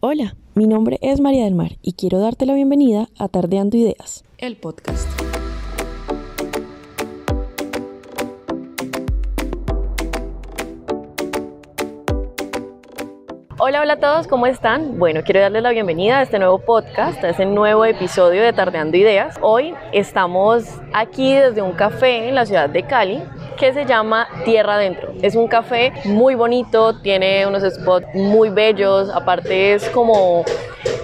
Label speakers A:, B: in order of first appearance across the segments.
A: Hola, mi nombre es María del Mar y quiero darte la bienvenida a Tardeando Ideas, el podcast. Hola, hola a todos, ¿cómo están? Bueno, quiero darles la bienvenida a este nuevo podcast, a este nuevo episodio de Tardeando Ideas. Hoy estamos aquí desde un café en la ciudad de Cali que se llama Tierra Adentro. Es un café muy bonito, tiene unos spots muy bellos, aparte es como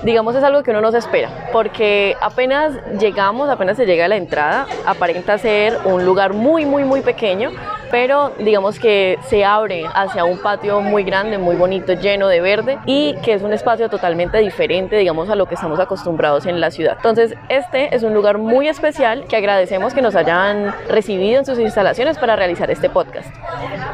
A: digamos es algo que uno no se espera, porque apenas llegamos, apenas se llega a la entrada, aparenta ser un lugar muy, muy, muy pequeño, pero digamos que se abre hacia un patio muy grande, muy bonito, lleno de verde y que es un espacio totalmente diferente, digamos, a lo que estamos acostumbrados en la ciudad. Entonces, este es un lugar muy especial que agradecemos que nos hayan recibido en sus instalaciones para realizar este podcast.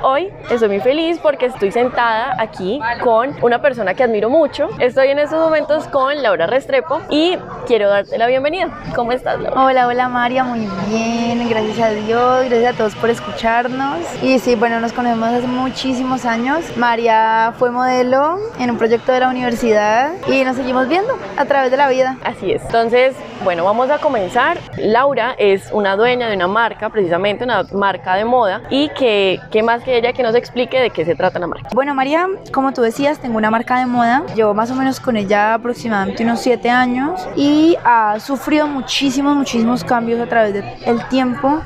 A: Hoy estoy muy feliz porque estoy sentada aquí con una persona que admiro mucho. Estoy en estos momentos con Laura Restrepo y quiero darte la bienvenida. ¿Cómo estás, Laura?
B: Hola, hola María, muy bien, gracias a Dios, gracias a todos por escucharnos. Y sí, bueno, nos conocemos hace muchísimos años. María fue modelo en un proyecto de la universidad y nos seguimos viendo a través de la vida.
A: Así es. Entonces, bueno, vamos a comenzar. Laura es una dueña de una marca, precisamente una marca de moda. Y que, ¿qué más que ella que nos explique de qué se trata la marca?
B: Bueno, María, como tú decías, tengo una marca de moda. Llevo más o menos con ella aproximadamente unos siete años y ha sufrido muchísimos, muchísimos cambios a través del tiempo.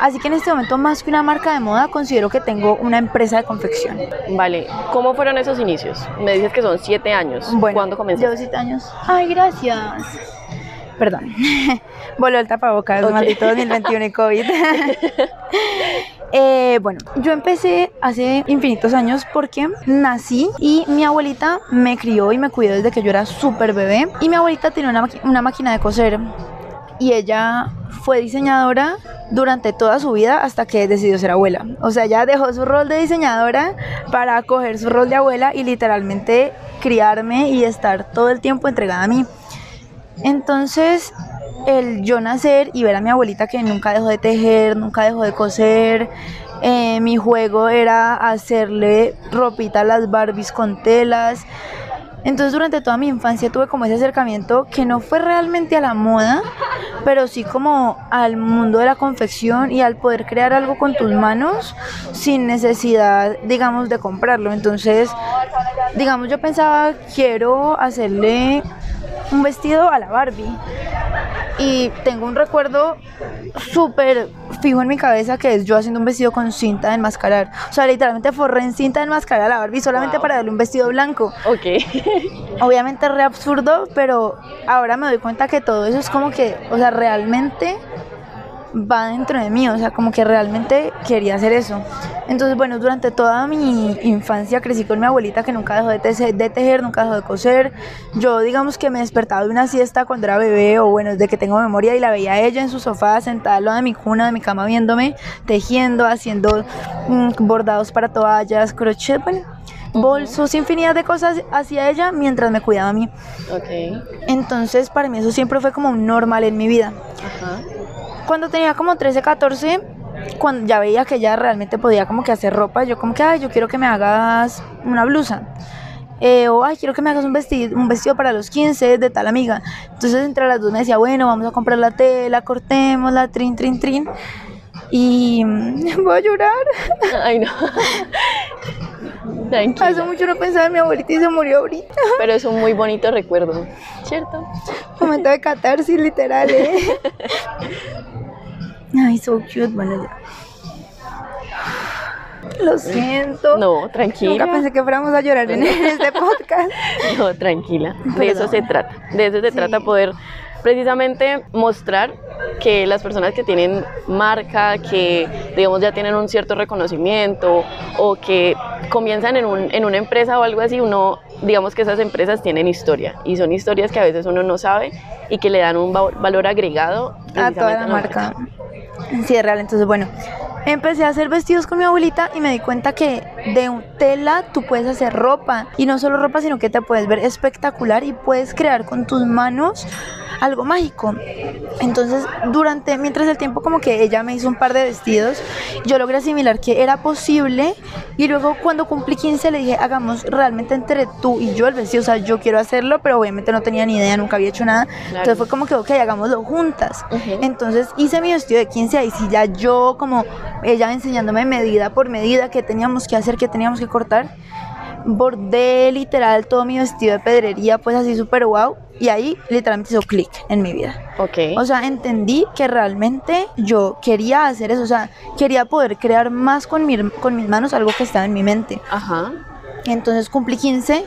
B: Así que en este momento, más que una marca de moda, considero que tengo una empresa de confección.
A: Vale, ¿cómo fueron esos inicios? Me dices que son siete años.
B: Bueno,
A: ¿Cuándo comenzaste?
B: Llevo siete años. Ay, gracias. Perdón, voló el tapabocas,
A: Ok.
B: maldito 2021 y COVID. Eh, bueno, yo empecé hace infinitos años porque nací y mi abuelita me crió y me cuidó desde que yo era súper bebé. Y mi abuelita tenía una, una máquina de coser y ella fue diseñadora durante toda su vida hasta que decidió ser abuela. O sea, ella dejó su rol de diseñadora para coger su rol de abuela y literalmente criarme y estar todo el tiempo entregada a mí. Entonces, el yo nacer y ver a mi abuelita que nunca dejó de tejer, nunca dejó de coser, eh, mi juego era hacerle ropita a las Barbies con telas. Entonces durante toda mi infancia tuve como ese acercamiento que no fue realmente a la moda, pero sí como al mundo de la confección y al poder crear algo con tus manos sin necesidad, digamos, de comprarlo. Entonces, digamos, yo pensaba, quiero hacerle un vestido a la Barbie. Y tengo un recuerdo súper fijo en mi cabeza que es yo haciendo un vestido con cinta de enmascarar. O sea, literalmente forré en cinta de enmascarar a la Barbie solamente
A: Wow.
B: para darle un vestido blanco.
A: Ok.
B: Obviamente re absurdo, pero ahora me doy cuenta que todo eso es como que, o sea, realmente va dentro de mí, o sea, como que realmente quería hacer eso. Entonces, bueno, durante toda mi infancia crecí con mi abuelita que nunca dejó de, tese- de tejer, nunca dejó de coser. Yo, digamos que me despertaba de una siesta cuando era bebé, o bueno, desde que tengo memoria, y la veía ella en su sofá, sentada al lado de mi cuna, de mi cama, viéndome, tejiendo, haciendo mm, bordados para toallas, crochet, bueno, bolsos, infinidad de cosas hacía ella mientras me cuidaba a mí.
A: Ok.
B: Entonces, para mí eso siempre fue como un normal en mi vida.
A: Ajá.
B: Cuando tenía como 13, 14, cuando ya veía que ella realmente podía como que hacer ropa, yo como que, ay, yo quiero que me hagas una blusa. Eh, o, ay, quiero que me hagas un vestido, un vestido para los 15 de tal amiga. Entonces, entre las dos me decía, bueno, vamos a comprar la tela, cortémosla, trin, trin, trin. Y voy a llorar.
A: Ay, no. Tranquila.
B: Hace mucho no pensaba en mi abuelita y se murió ahorita.
A: Pero es un muy bonito recuerdo, ¿cierto?
B: Momento de catarsis, literal, ¿eh? Ay, so cute. Bueno, ya. Lo siento.
A: No, tranquila.
B: Nunca pensé que fuéramos a llorar en este podcast.
A: No, tranquila. De eso
B: Perdón.
A: se trata. De eso se
B: Sí.
A: trata poder precisamente mostrar que las personas que tienen marca, que digamos ya tienen un cierto reconocimiento o que comienzan en, un- en una empresa o algo así, uno digamos que esas empresas tienen historia y son historias que a veces uno no sabe y que le dan un va- valor agregado
B: A toda la
A: a
B: marca. Sí, es real. Entonces, bueno, empecé a hacer vestidos con mi abuelita y me di cuenta que de tela tú puedes hacer ropa. Y no solo ropa, sino que te puedes ver espectacular y puedes crear con tus manos algo mágico. Entonces, durante, mientras el tiempo como que ella me hizo un par de vestidos, yo logré asimilar que era posible y luego cuando cumplí 15 le dije, hagamos realmente entre tú y yo el vestido, o sea, yo quiero hacerlo, pero obviamente no tenía ni idea, nunca había hecho nada. Entonces fue como que, ok, hagámoslo juntas. Entonces hice mi vestido de 15, ahí sí ya yo como ella enseñándome medida por medida qué teníamos que hacer, qué teníamos que cortar bordé literal todo mi vestido de pedrería, pues así súper wow. Y ahí literalmente hizo clic en mi vida.
A: Ok.
B: O sea, entendí que realmente yo quería hacer eso. O sea, quería poder crear más con, mi, con mis manos algo que estaba en mi mente.
A: Ajá.
B: Entonces cumplí 15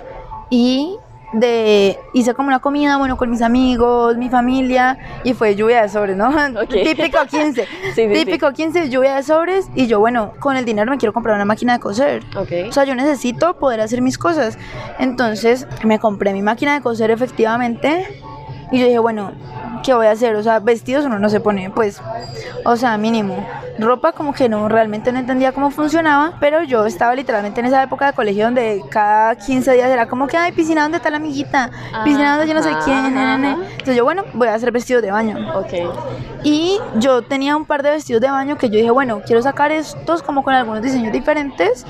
B: y de hice como una comida, bueno, con mis amigos, mi familia, y fue lluvia de sobres, ¿no? Típico 15. Típico 15, lluvia de sobres, y yo, bueno, con el dinero me quiero comprar una máquina de coser.
A: Okay.
B: O sea, yo necesito poder hacer mis cosas. Entonces, me compré mi máquina de coser efectivamente, y yo dije, bueno, ¿qué voy a hacer? O sea, vestidos uno no se pone, pues, o sea, mínimo. Ropa como que no, realmente no entendía cómo funcionaba, pero yo estaba literalmente en esa época de colegio donde cada 15 días era como que, ay, piscina, ¿dónde está la amiguita? Piscina, donde yo no sé quién? Entonces yo, bueno, voy a hacer vestidos de baño.
A: Ok.
B: Y yo tenía un par de vestidos de baño que yo dije, bueno, quiero sacar estos como con algunos diseños diferentes.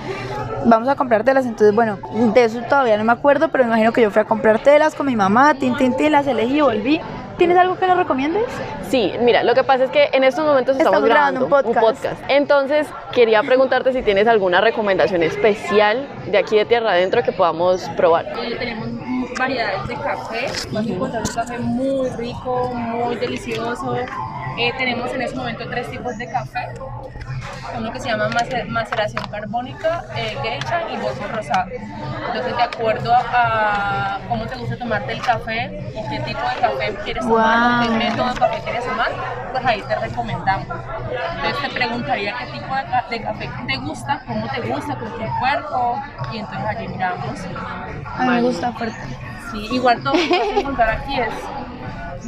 B: Vamos a comprar telas. Entonces, bueno, de eso todavía no me acuerdo, pero me imagino que yo fui a comprar telas con mi mamá, tin, tin, tin, las elegí y volví. ¿Tienes algo que nos recomiendes?
A: Sí, mira, lo que pasa es que en estos momentos estamos, grabando, un, podcast. Entonces, quería preguntarte si tienes alguna recomendación especial de aquí de Tierra Adentro que podamos probar.
C: Eh, tenemos variedades de café. Vas a encontrar un café muy rico, muy delicioso. Eh, tenemos en este momento tres tipos de café uno que se llama maceración carbónica, eh, geisha y bolso rosado. Entonces, de acuerdo a, cómo te gusta tomarte el café o qué tipo de café quieres tomar, o qué método de café quieres tomar, pues ahí te recomendamos. Entonces, te preguntaría qué tipo de, café te gusta, cómo te gusta, con tu cuerpo, y entonces allí miramos.
B: A mí me gusta fuerte.
C: Sí, igual todo lo que vas a encontrar aquí es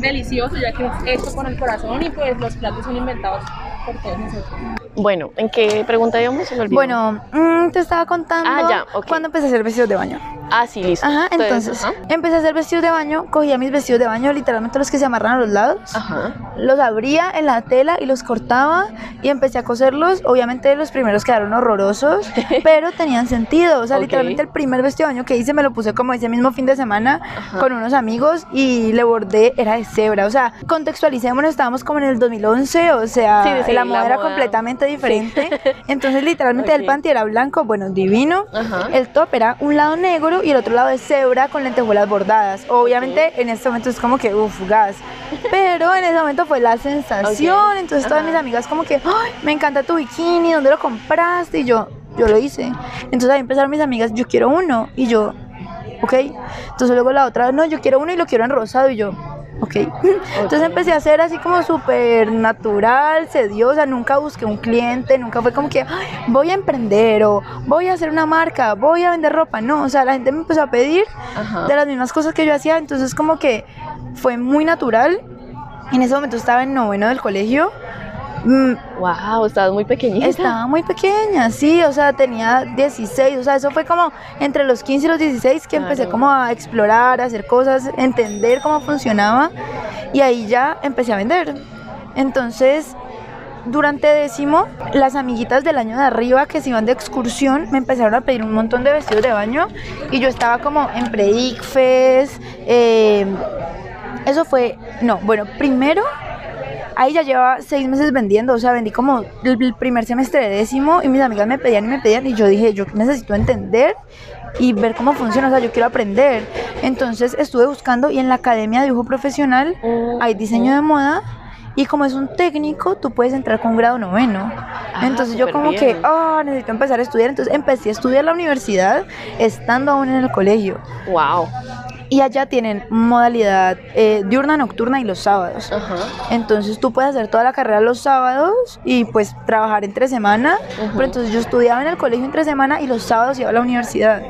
C: delicioso, ya que es hecho con el corazón y pues los platos son inventados por todos nosotros.
A: Bueno, ¿en qué pregunta íbamos?
B: Bueno, mm, te estaba contando
A: ah, ya,
B: cuando empecé a hacer vestidos de baño.
A: Ah, sí, listo.
B: Ajá, entonces, empecé a hacer vestidos de baño, cogía mis vestidos de baño, literalmente los que se amarran a los lados,
A: Ajá.
B: los abría en la tela y los cortaba y empecé a coserlos. Obviamente los primeros quedaron horrorosos, pero tenían sentido. O sea, literalmente el primer vestido de baño que hice me lo puse como ese mismo fin de semana con unos amigos y le bordé, era de cebra. O sea, contextualicemos, estábamos como en el 2011, o sea, la, moda era completamente diferente. Entonces, literalmente el panty era blanco, bueno, divino. El top era un lado negro y el otro lado de cebra con lentejuelas bordadas. Obviamente en este momento es como que, uff, gas. Pero en ese momento fue la sensación. Entonces todas mis amigas como que, Ay, me encanta tu bikini, ¿dónde lo compraste? Y yo, yo lo hice. Entonces ahí empezaron mis amigas, yo quiero uno. Y yo, ok. Entonces luego la otra, no, yo quiero uno y lo quiero en rosado. Y yo, ¿ok? Entonces empecé a hacer así como súper natural, se dio, o sea, nunca busqué un cliente, nunca fue como que voy a emprender o voy a hacer una marca, voy a vender ropa, no, o sea, la gente me empezó a pedir de las mismas cosas que yo hacía, entonces como que fue muy natural. En ese momento estaba en noveno del colegio
A: Wow, mm. estabas muy pequeñita.
B: Estaba muy pequeña, sí, o sea, tenía 16, o sea, eso fue como entre los 15 y los 16 que empecé como a explorar, a hacer cosas, entender cómo funcionaba y ahí ya empecé a vender. Entonces, durante décimo, las amiguitas del año de arriba que se iban de excursión me empezaron a pedir un montón de vestidos de baño y yo estaba como en pre-ICFES, eh, eso fue, no, bueno, primero Ahí ya llevaba seis meses vendiendo, o sea, vendí como el primer semestre de décimo y mis amigas me pedían y me pedían y yo dije, yo necesito entender y ver cómo funciona, o sea, yo quiero aprender. Entonces estuve buscando y en la Academia de Dibujo Profesional hay diseño de moda y como es un técnico, tú puedes entrar con un grado noveno. Ah, Entonces yo como que, oh, necesito empezar a estudiar. Entonces empecé a estudiar la universidad estando aún en el colegio.
A: Wow
B: y allá tienen modalidad eh, diurna, nocturna y los sábados. Entonces tú puedes hacer toda la carrera los sábados y pues trabajar entre semana. Pero entonces yo estudiaba en el colegio entre semana y los sábados iba a la universidad.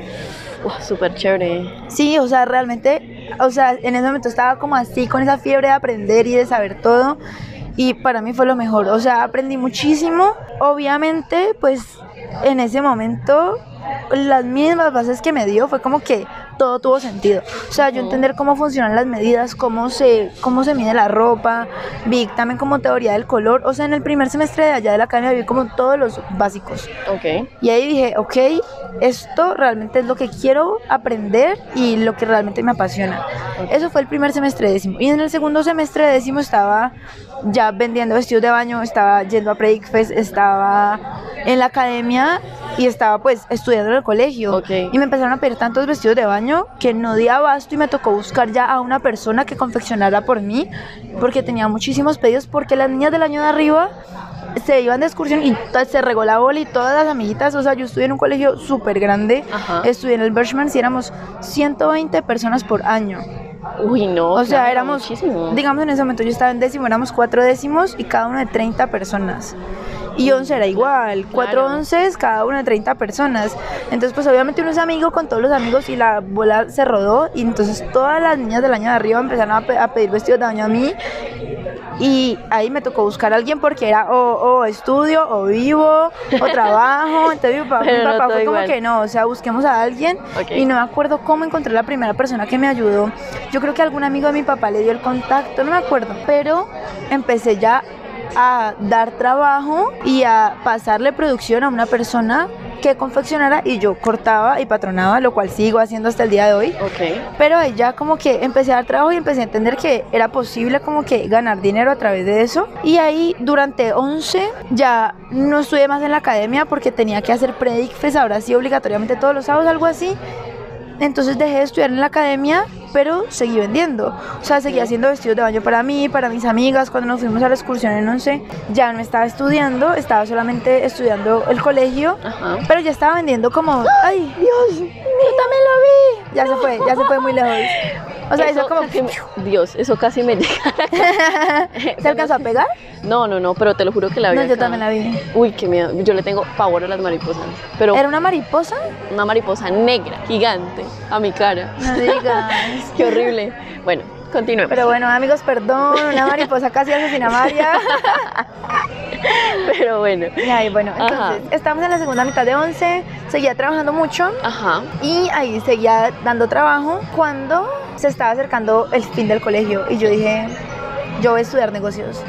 A: Wow, súper chévere.
B: Sí, o sea, realmente, o sea, en ese momento estaba como así, con esa fiebre de aprender y de saber todo. Y para mí fue lo mejor, o sea, aprendí muchísimo. Obviamente, pues en ese momento las mismas bases que me dio fue como que todo tuvo sentido. O sea, yo entender cómo funcionan las medidas, cómo se, cómo se mide la ropa, vi también como teoría del color. O sea, en el primer semestre de allá de la academia vi como todos los básicos.
A: Ok.
B: Y ahí dije, ok, esto realmente es lo que quiero aprender y lo que realmente me apasiona. Eso fue el primer semestre de décimo. Y en el segundo semestre de décimo estaba ya vendiendo vestidos de baño, estaba yendo a Breakfast, estaba en la academia y estaba pues estudiando en el colegio.
A: Ok.
B: Y me empezaron a pedir tantos vestidos de baño que no di abasto y me tocó buscar ya a una persona que confeccionara por mí porque tenía muchísimos pedidos porque las niñas del año de arriba se iban de excursión y se regó la bola y todas las amiguitas, o sea, yo estudié en un colegio súper grande,
A: Ajá.
B: estudié en el Birchman y éramos 120 personas por año.
A: Uy, no.
B: O sea,
A: claro,
B: éramos,
A: Muchísimo.
B: digamos en ese momento yo estaba en décimo, éramos cuatro décimos y cada uno de 30 personas. Y 11 era igual, cuatro
A: Claro.
B: onces, cada uno de 30 personas. Entonces, pues obviamente uno es amigo con todos los amigos y la bola se rodó. Y entonces todas las niñas del año de arriba empezaron a, pe- a pedir vestidos de baño a mí. Y ahí me tocó buscar a alguien porque era o, o estudio, o vivo, o trabajo. Entonces mi papá, mi
A: no
B: papá
A: todo
B: fue como
A: igual.
B: que no, o sea, busquemos a alguien.
A: Ok.
B: Y no me acuerdo cómo encontré la primera persona que me ayudó. Yo creo que algún amigo de mi papá le dio el contacto, no me acuerdo. Pero empecé ya a dar trabajo y a pasarle producción a una persona que confeccionara y yo cortaba y patronaba, lo cual sigo haciendo hasta el día de hoy.
A: Ok.
B: Pero ahí ya como que empecé a dar trabajo y empecé a entender que era posible como que ganar dinero a través de eso. Y ahí durante 11 ya no estudié más en la academia porque tenía que hacer predicfes, ahora sí obligatoriamente todos los sábados, algo así. Entonces dejé de estudiar en la academia, pero seguí vendiendo. O sea, seguí haciendo vestidos de baño para mí, para mis amigas. Cuando nos fuimos a la excursión en 11, ya no estaba estudiando, estaba solamente estudiando el colegio.
A: Ajá.
B: Pero ya estaba vendiendo como, ay, Dios, yo también lo vi. Ya se fue, ya se fue muy lejos. O sea, eso, como,
A: me- Dios, eso casi me llega.
B: ¿se alcanzó a pegar?
A: No, no, no, pero te lo juro que la vi.
B: No, yo también la vi.
A: Uy, qué miedo. Yo le tengo pavor a las mariposas. Pero
B: ¿Era una mariposa?
A: una mariposa negra, gigante, a mi cara.
B: No digas.
A: Qué horrible. Bueno, continuemos.
B: Pero bueno, amigos, perdón, una mariposa casi asesina a María.
A: Pero bueno.
B: Y ahí, bueno, entonces,
A: Ajá.
B: estamos en la segunda mitad de 11, seguía trabajando mucho
A: Ajá.
B: y ahí seguía dando trabajo cuando se estaba acercando el fin del colegio y yo dije, yo voy a estudiar negocios.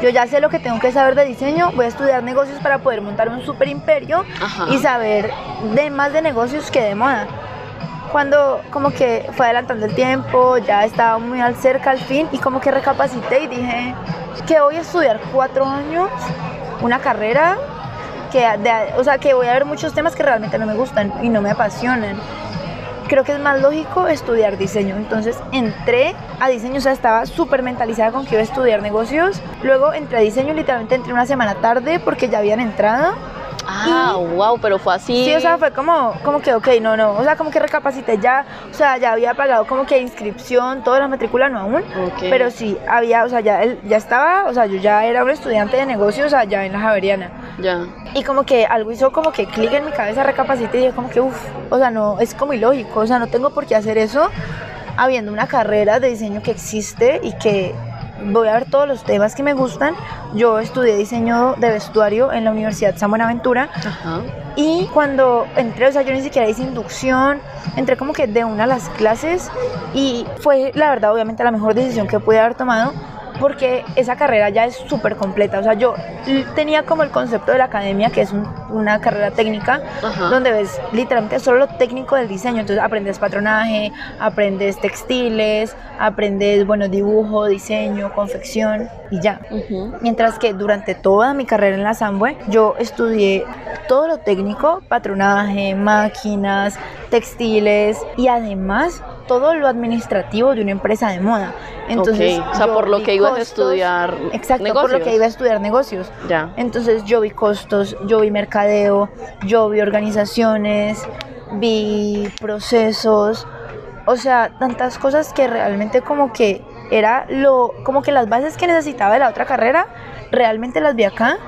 B: Yo ya sé lo que tengo que saber de diseño, voy a estudiar negocios para poder montar un super imperio
A: Ajá.
B: y saber de más de negocios que de moda. Cuando como que fue adelantando el tiempo, ya estaba muy al cerca al fin y como que recapacité y dije que voy a estudiar cuatro años, una carrera que, de- o sea, que voy a ver muchos temas que realmente no me gustan y no me apasionan. Creo que es más lógico estudiar diseño. Entonces entré a diseño, o sea, estaba súper mentalizada con que iba a estudiar negocios. Luego entré a diseño, literalmente entré una semana tarde porque ya habían entrado.
A: Ah, wow, pero fue así.
B: Sí, o sea, fue como, como que, ok, no, no, o sea, como que recapacité ya, o sea, ya había pagado como que inscripción, toda la matrícula, no aún,
A: Ok.
B: pero sí, había, o sea, ya, ya estaba, o sea, yo ya era un estudiante de negocios allá en la Javeriana.
A: Ya.
B: Y como que algo hizo como que clic en mi cabeza, recapacité y dije como que, uff, o sea, no, es como ilógico, o sea, no tengo por qué hacer eso habiendo una carrera de diseño que existe y que voy a ver todos los temas que me gustan. Yo estudié diseño de vestuario en la Universidad San Buenaventura
A: Ajá.
B: y cuando entré, o sea, yo ni siquiera hice inducción, entré como que de una a las clases y fue, la verdad, obviamente la mejor decisión que pude haber tomado porque esa carrera ya es súper completa. O sea, yo tenía como el concepto de la academia, que es un- una carrera técnica,
A: Ajá.
B: donde ves literalmente solo lo técnico del diseño. Entonces aprendes patronaje, aprendes textiles, aprendes, bueno, dibujo, diseño, confección y ya. Mientras que durante toda mi carrera en la Samboe, yo estudié todo lo técnico, patronaje, máquinas, textiles y además todo lo administrativo de una empresa de moda. Entonces,
A: Ok, o sea, por lo que ibas a estudiar
B: Exacto, por lo
A: negocios.
B: que iba a estudiar negocios.
A: Ya.
B: Entonces yo vi costos, yo vi mercadeo, yo vi organizaciones, vi procesos, o sea, tantas cosas que realmente como que era lo, como que las bases que necesitaba de la otra carrera, realmente las vi acá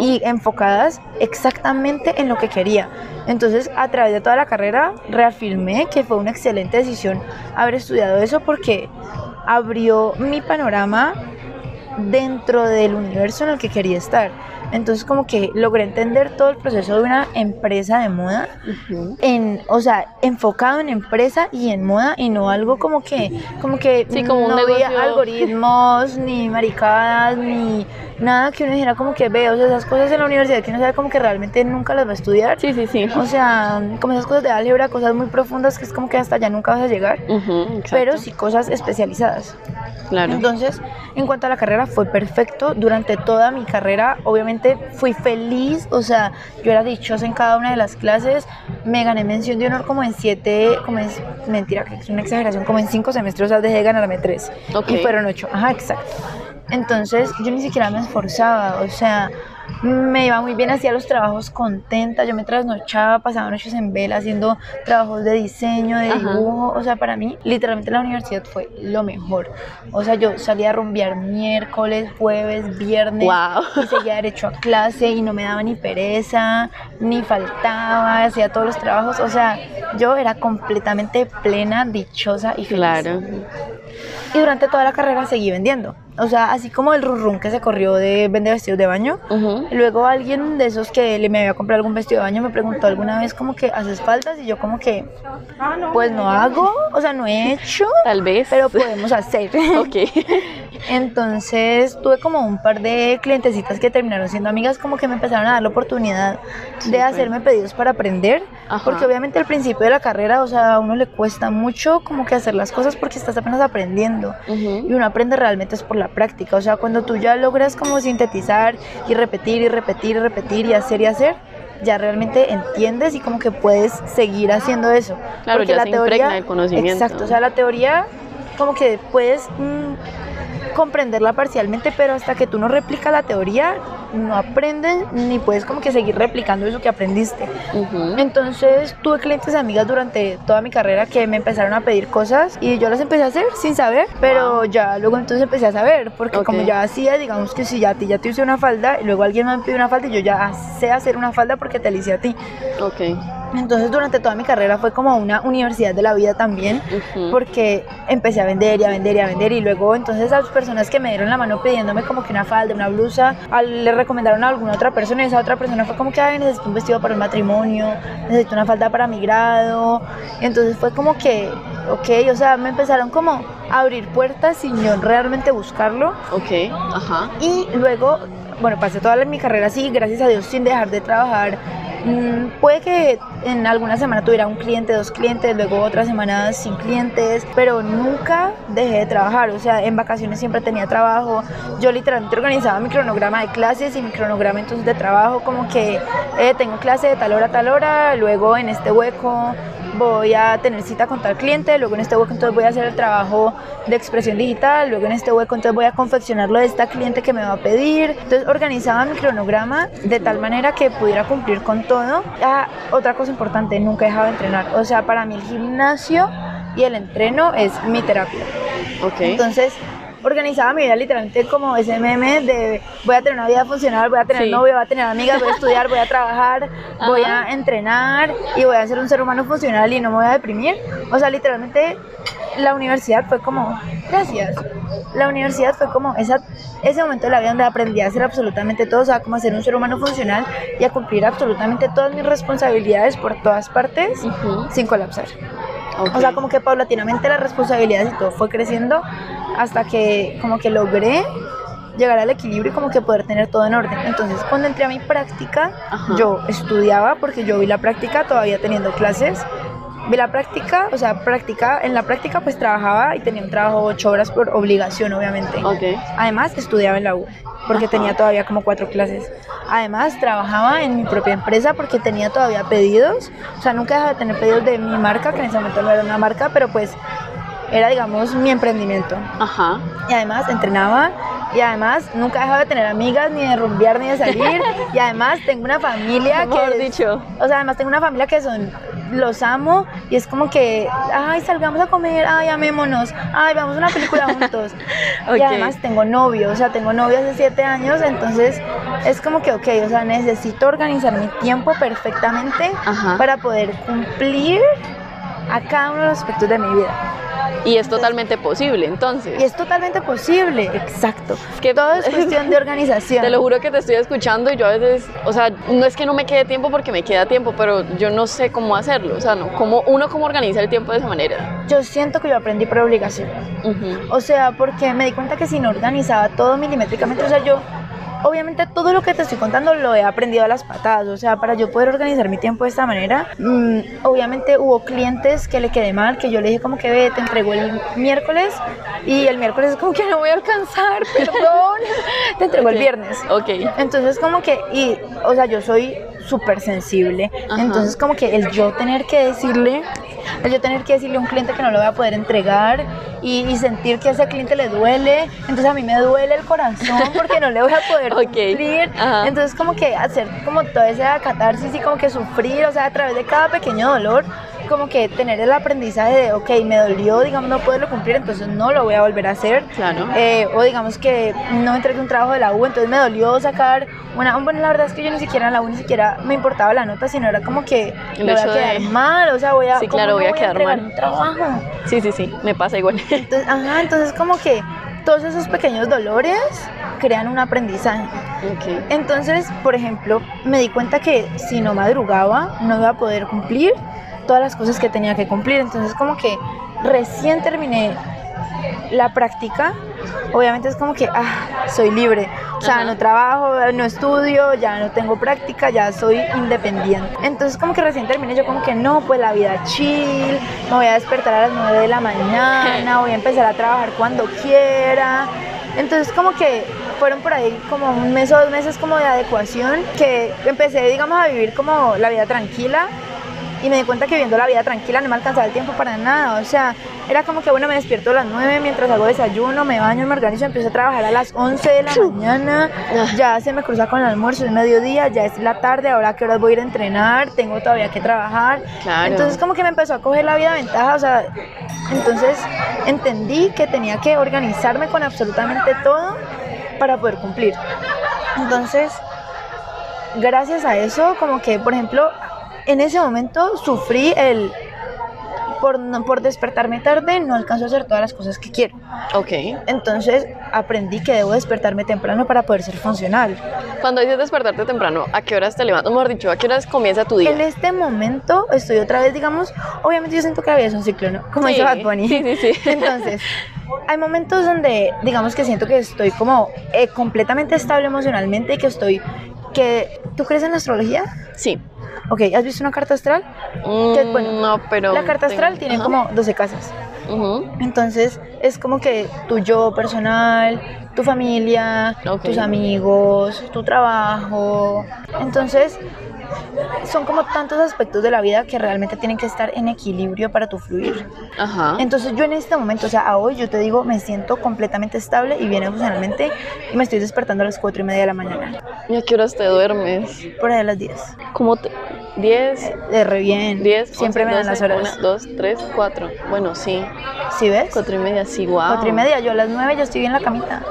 B: y enfocadas exactamente en lo que quería. Entonces, a través de toda la carrera, reafirmé que fue una excelente decisión haber estudiado eso porque abrió mi panorama dentro del universo en el que quería estar. Entonces como que logré entender todo el proceso de una empresa de moda,
A: Ujú.
B: en, o sea, enfocado en empresa y en moda y no algo como que, como que
A: Sí, como
B: no
A: negocio.
B: algoritmos, ni maricadas, ni nada que uno dijera como que ve, o sea, esas cosas en la universidad que uno sabe como que realmente nunca las va a estudiar.
A: Sí, sí, sí.
B: O sea, como esas cosas de álgebra, cosas muy profundas que es como que hasta allá nunca vas a llegar,
A: Ujú, exacto.
B: pero sí cosas especializadas.
A: Claro.
B: Entonces, en cuanto a la carrera, fue perfecto. Durante toda mi carrera, obviamente, fui feliz. O sea, yo era dichosa en cada una de las clases. Me gané mención de honor como en siete, como en, mentira, que es una exageración, como en cinco semestres. O sea, dejé de ganarme tres.
A: Ok.
B: Y fueron ocho. Ajá, exacto. Entonces, yo ni siquiera me esforzaba. O sea, me iba muy bien, hacía los trabajos contenta. Yo me trasnochaba, pasaba noches en vela haciendo trabajos de diseño, de
A: Ajá.
B: dibujo. O sea, para mí, literalmente la universidad fue lo mejor. O sea, yo salía a rumbear miércoles, jueves, viernes.
A: Wow.
B: Y seguía derecho a clase y no me daba ni pereza, ni faltaba, hacía todos los trabajos. O sea, yo era completamente plena, dichosa y feliz.
A: Claro.
B: Y durante toda la carrera seguí vendiendo. O sea, así como el run que se corrió de vender vestidos de baño. Luego alguien de esos que le me había comprado algún vestido de baño me preguntó alguna vez como que haces faltas y yo como que pues no hago, o sea, no he hecho,
A: Tal vez.
B: pero podemos hacer.
A: Ok.
B: Entonces tuve como un par de clientecitas que terminaron siendo amigas, como que me empezaron a dar la oportunidad de hacerme pedidos para aprender,
A: Ajá.
B: porque obviamente al principio de la carrera, o sea, a uno le cuesta mucho como que hacer las cosas porque estás apenas aprendiendo.
A: Ujú.
B: Y uno aprende realmente es por la práctica, o sea, cuando tú ya logras como sintetizar y repetir y repetir y repetir y hacer y hacer, ya realmente entiendes y como que puedes seguir haciendo eso.
A: Claro,
B: Porque
A: ya se impregna el conocimiento.
B: Exacto, o sea, la teoría como que puedes mm, comprenderla parcialmente, pero hasta que tú no replicas la teoría, no aprendes ni puedes como que seguir replicando eso que aprendiste. Entonces tuve clientes amigas durante toda mi carrera que me empezaron a pedir cosas y yo las empecé a hacer sin saber, pero ya luego entonces empecé a saber, porque como ya hacía, digamos que si ya a ti ya te hice una falda y luego alguien me pidió una falda y yo ya sé hacer una falda porque te la hice a ti.
A: Ok.
B: Entonces durante toda mi carrera fue como una universidad de la vida también,
A: Ujú.
B: porque empecé a vender y a vender y a vender y luego entonces a las personas que me dieron la mano pidiéndome como que una falda, una blusa, al- le recomendaron a alguna otra persona y esa otra persona fue como que Ay, necesito un vestido para el matrimonio, necesito una falda para mi grado. Entonces fue como que, ok, o sea, me empezaron como a abrir puertas sin yo realmente buscarlo.
A: Ok. Ajá.
B: Y luego, bueno, pasé toda mi carrera así, gracias a Dios, sin dejar de trabajar. Mm, puede que en alguna semana tuviera un cliente, dos clientes, luego otras semanas sin clientes, pero nunca dejé de trabajar. O sea, en vacaciones siempre tenía trabajo. Yo literalmente organizaba mi cronograma de clases y mi cronograma entonces de trabajo, como que eh, tengo clase de tal hora a tal hora, luego en este hueco voy a tener cita con tal cliente, luego en este hueco entonces voy a hacer el trabajo de expresión digital, luego en este hueco entonces voy a confeccionarlo de esta cliente que me va a pedir. Entonces organizaba mi cronograma de tal manera que pudiera cumplir con todo. Ah, otra cosa importante, nunca he dejado de entrenar. O sea, para mí el gimnasio y el entreno es mi terapia.
A: Ok.
B: Entonces organizaba mi vida literalmente como ese meme de voy a tener una vida funcional, voy a tener
A: Sí.
B: novio, voy a tener amigas, voy a estudiar, voy a trabajar, voy a entrenar y voy a ser un ser humano funcional y no me voy a deprimir. O sea, literalmente la universidad fue como, gracias. La universidad fue como esa, ese momento de la vida donde aprendí a hacer absolutamente todo, o sea, como a ser un ser humano funcional y a cumplir absolutamente todas mis responsabilidades por todas partes sin colapsar.
A: Ok.
B: O sea, como que paulatinamente las responsabilidades y todo fue creciendo hasta que como que logré llegar al equilibrio y como que poder tener todo en orden. Entonces, cuando entré a mi práctica,
A: Ajá.
B: yo estudiaba porque yo vi la práctica todavía teniendo clases. Vi la práctica, o sea, práctica, en la práctica pues trabajaba y tenía un trabajo ocho horas por obligación, obviamente.
A: Ok.
B: Además, estudiaba en la U, porque
A: Ajá.
B: tenía todavía como cuatro clases. Además, trabajaba en mi propia empresa porque tenía todavía pedidos. O sea, nunca dejaba de tener pedidos de mi marca, que en ese momento no era una marca, pero pues era, digamos, mi emprendimiento.
A: Ajá.
B: Y además, entrenaba. Y además, nunca dejaba de tener amigas, ni de rumbear, ni de salir. y además, tengo una familia
A: Mejor
B: que...
A: dicho.
B: O sea, además tengo una familia que son, los amo y es como que, ay, salgamos a comer, ay, amémonos, ay, veamos una película juntos. Y además tengo novio, o sea, tengo novio hace siete años, entonces es como que, ok, o sea, necesito organizar mi tiempo perfectamente
A: Ajá.
B: para poder cumplir a cada uno de los aspectos de mi vida.
A: Y es totalmente posible, entonces.
B: Y es totalmente posible, exacto.
A: Que-
B: Todo es cuestión de organización.
A: Te lo juro que te estoy escuchando y yo a veces, o sea, no es que no me quede tiempo porque me queda tiempo, pero yo no sé cómo hacerlo, o sea, no, cómo, uno cómo organiza el tiempo de esa manera.
B: Yo siento que yo aprendí por obligación.
A: Ujú.
B: O sea, porque me di cuenta que si no organizaba todo milimétricamente, o sea, yo, obviamente todo lo que te estoy contando lo he aprendido a las patadas, o sea, para yo poder organizar mi tiempo de esta manera, mm, obviamente hubo clientes que le quedé mal, que yo le dije como que ve, te entregó el miércoles y el miércoles es como que no voy a alcanzar, perdón, te entregó el viernes.
A: Ok.
B: Entonces como que, y, o sea, yo soy súper sensible,
A: Ajá.
B: entonces como que el yo tener que decirle, el yo tener que decirle a un cliente que no lo voy a poder entregar y, y sentir que a ese cliente le duele, entonces a mí me duele el corazón porque no le voy a poder
A: Ok.
B: cumplir,
A: Ajá.
B: entonces como que hacer como toda esa catarsis y como que sufrir, o sea, a través de cada pequeño dolor, como que tener el aprendizaje de, ok, me dolió, digamos, no poderlo cumplir, entonces no lo voy a volver a hacer.
A: Claro.
B: Eh, o digamos que no entregué un trabajo de la U, entonces me dolió sacar una... Bueno, la verdad es que yo ni siquiera en la U ni siquiera me importaba la nota, sino era como que
A: El
B: me voy a
A: hecho de-
B: quedar mal, o sea, voy a...
A: Sí,
B: ¿cómo
A: claro,
B: no
A: voy a quedar
B: entregar
A: mal.
B: un trabajo?
A: Sí, sí, sí, me pasa igual.
B: Entonces, ajá, entonces como que todos esos pequeños dolores crean un aprendizaje.
A: Ok.
B: Entonces, por ejemplo, me di cuenta que si no madrugaba, no iba a poder cumplir todas las cosas que tenía que cumplir. Entonces, como que recién terminé la práctica, obviamente es como que, ah, soy libre. O sea,
A: Ajá.
B: no trabajo, no estudio, ya no tengo práctica, ya soy independiente. Entonces, como que recién terminé, yo como que no, pues la vida chill, me voy a despertar a las 9 de la mañana, voy a empezar a trabajar cuando quiera. Entonces, como que fueron por ahí como un mes o dos meses como de adecuación, que empecé, digamos, a vivir como la vida tranquila y me di cuenta que viviendo la vida tranquila no me alcanzaba el tiempo para nada. O sea, era como que, bueno, me despierto a las 9 mientras hago desayuno, me baño, me organizo, empiezo a trabajar a las 11 de la mañana. Ya se me cruza con el almuerzo, es mediodía, ya es la tarde, ahora qué horas voy a ir a entrenar, tengo todavía que trabajar.
A: Claro.
B: Entonces, como que me empezó a coger la vida ventaja, o sea, entonces entendí que tenía que organizarme con absolutamente todo para poder cumplir. Entonces, gracias a eso, como que, por ejemplo, en ese momento sufrí el... Por, por despertarme tarde no alcanzo a hacer todas las cosas que quiero.
A: Ok.
B: Entonces aprendí que debo despertarme temprano para poder ser funcional.
A: Cuando dices despertarte temprano, ¿a qué horas te levantas? Mejor dicho, ¿a qué horas comienza tu día?
B: En este momento estoy otra vez, digamos, obviamente yo siento que la vida es un ciclo, ¿no? Como
A: Sí,
B: dice Bad Bunny.
A: sí, sí, sí.
B: Entonces, hay momentos donde, digamos que siento que estoy como eh, completamente estable emocionalmente y que estoy, que, ¿tú crees en la astrología?
A: Sí.
B: Ok, ¿has visto una carta astral?
A: Mm,
B: bueno,
A: no, pero...
B: la carta
A: tengo-
B: astral tiene como 12 casas. Entonces es como que tu yo personal, tu familia, tus amigos, tu trabajo. Entonces son como tantos aspectos de la vida que realmente tienen que estar en equilibrio para tu fluir.
A: Ajá.
B: Entonces yo en este momento, o sea, a hoy yo te digo, me siento completamente estable y bien emocionalmente y me estoy despertando a las 4 y media de la mañana,
A: ¿Y a qué horas te duermes?
B: por ahí a las 10.
A: ¿Cómo te...? ¿10?
B: De re bien.
A: 10,
B: Siempre me dan las horas.
A: 1, 2, 3, 4. Bueno, sí.
B: ¿Sí ves?
A: 4 y media, sí, wow.
B: Cuatro y media, yo a las nueve ya estoy en la camita.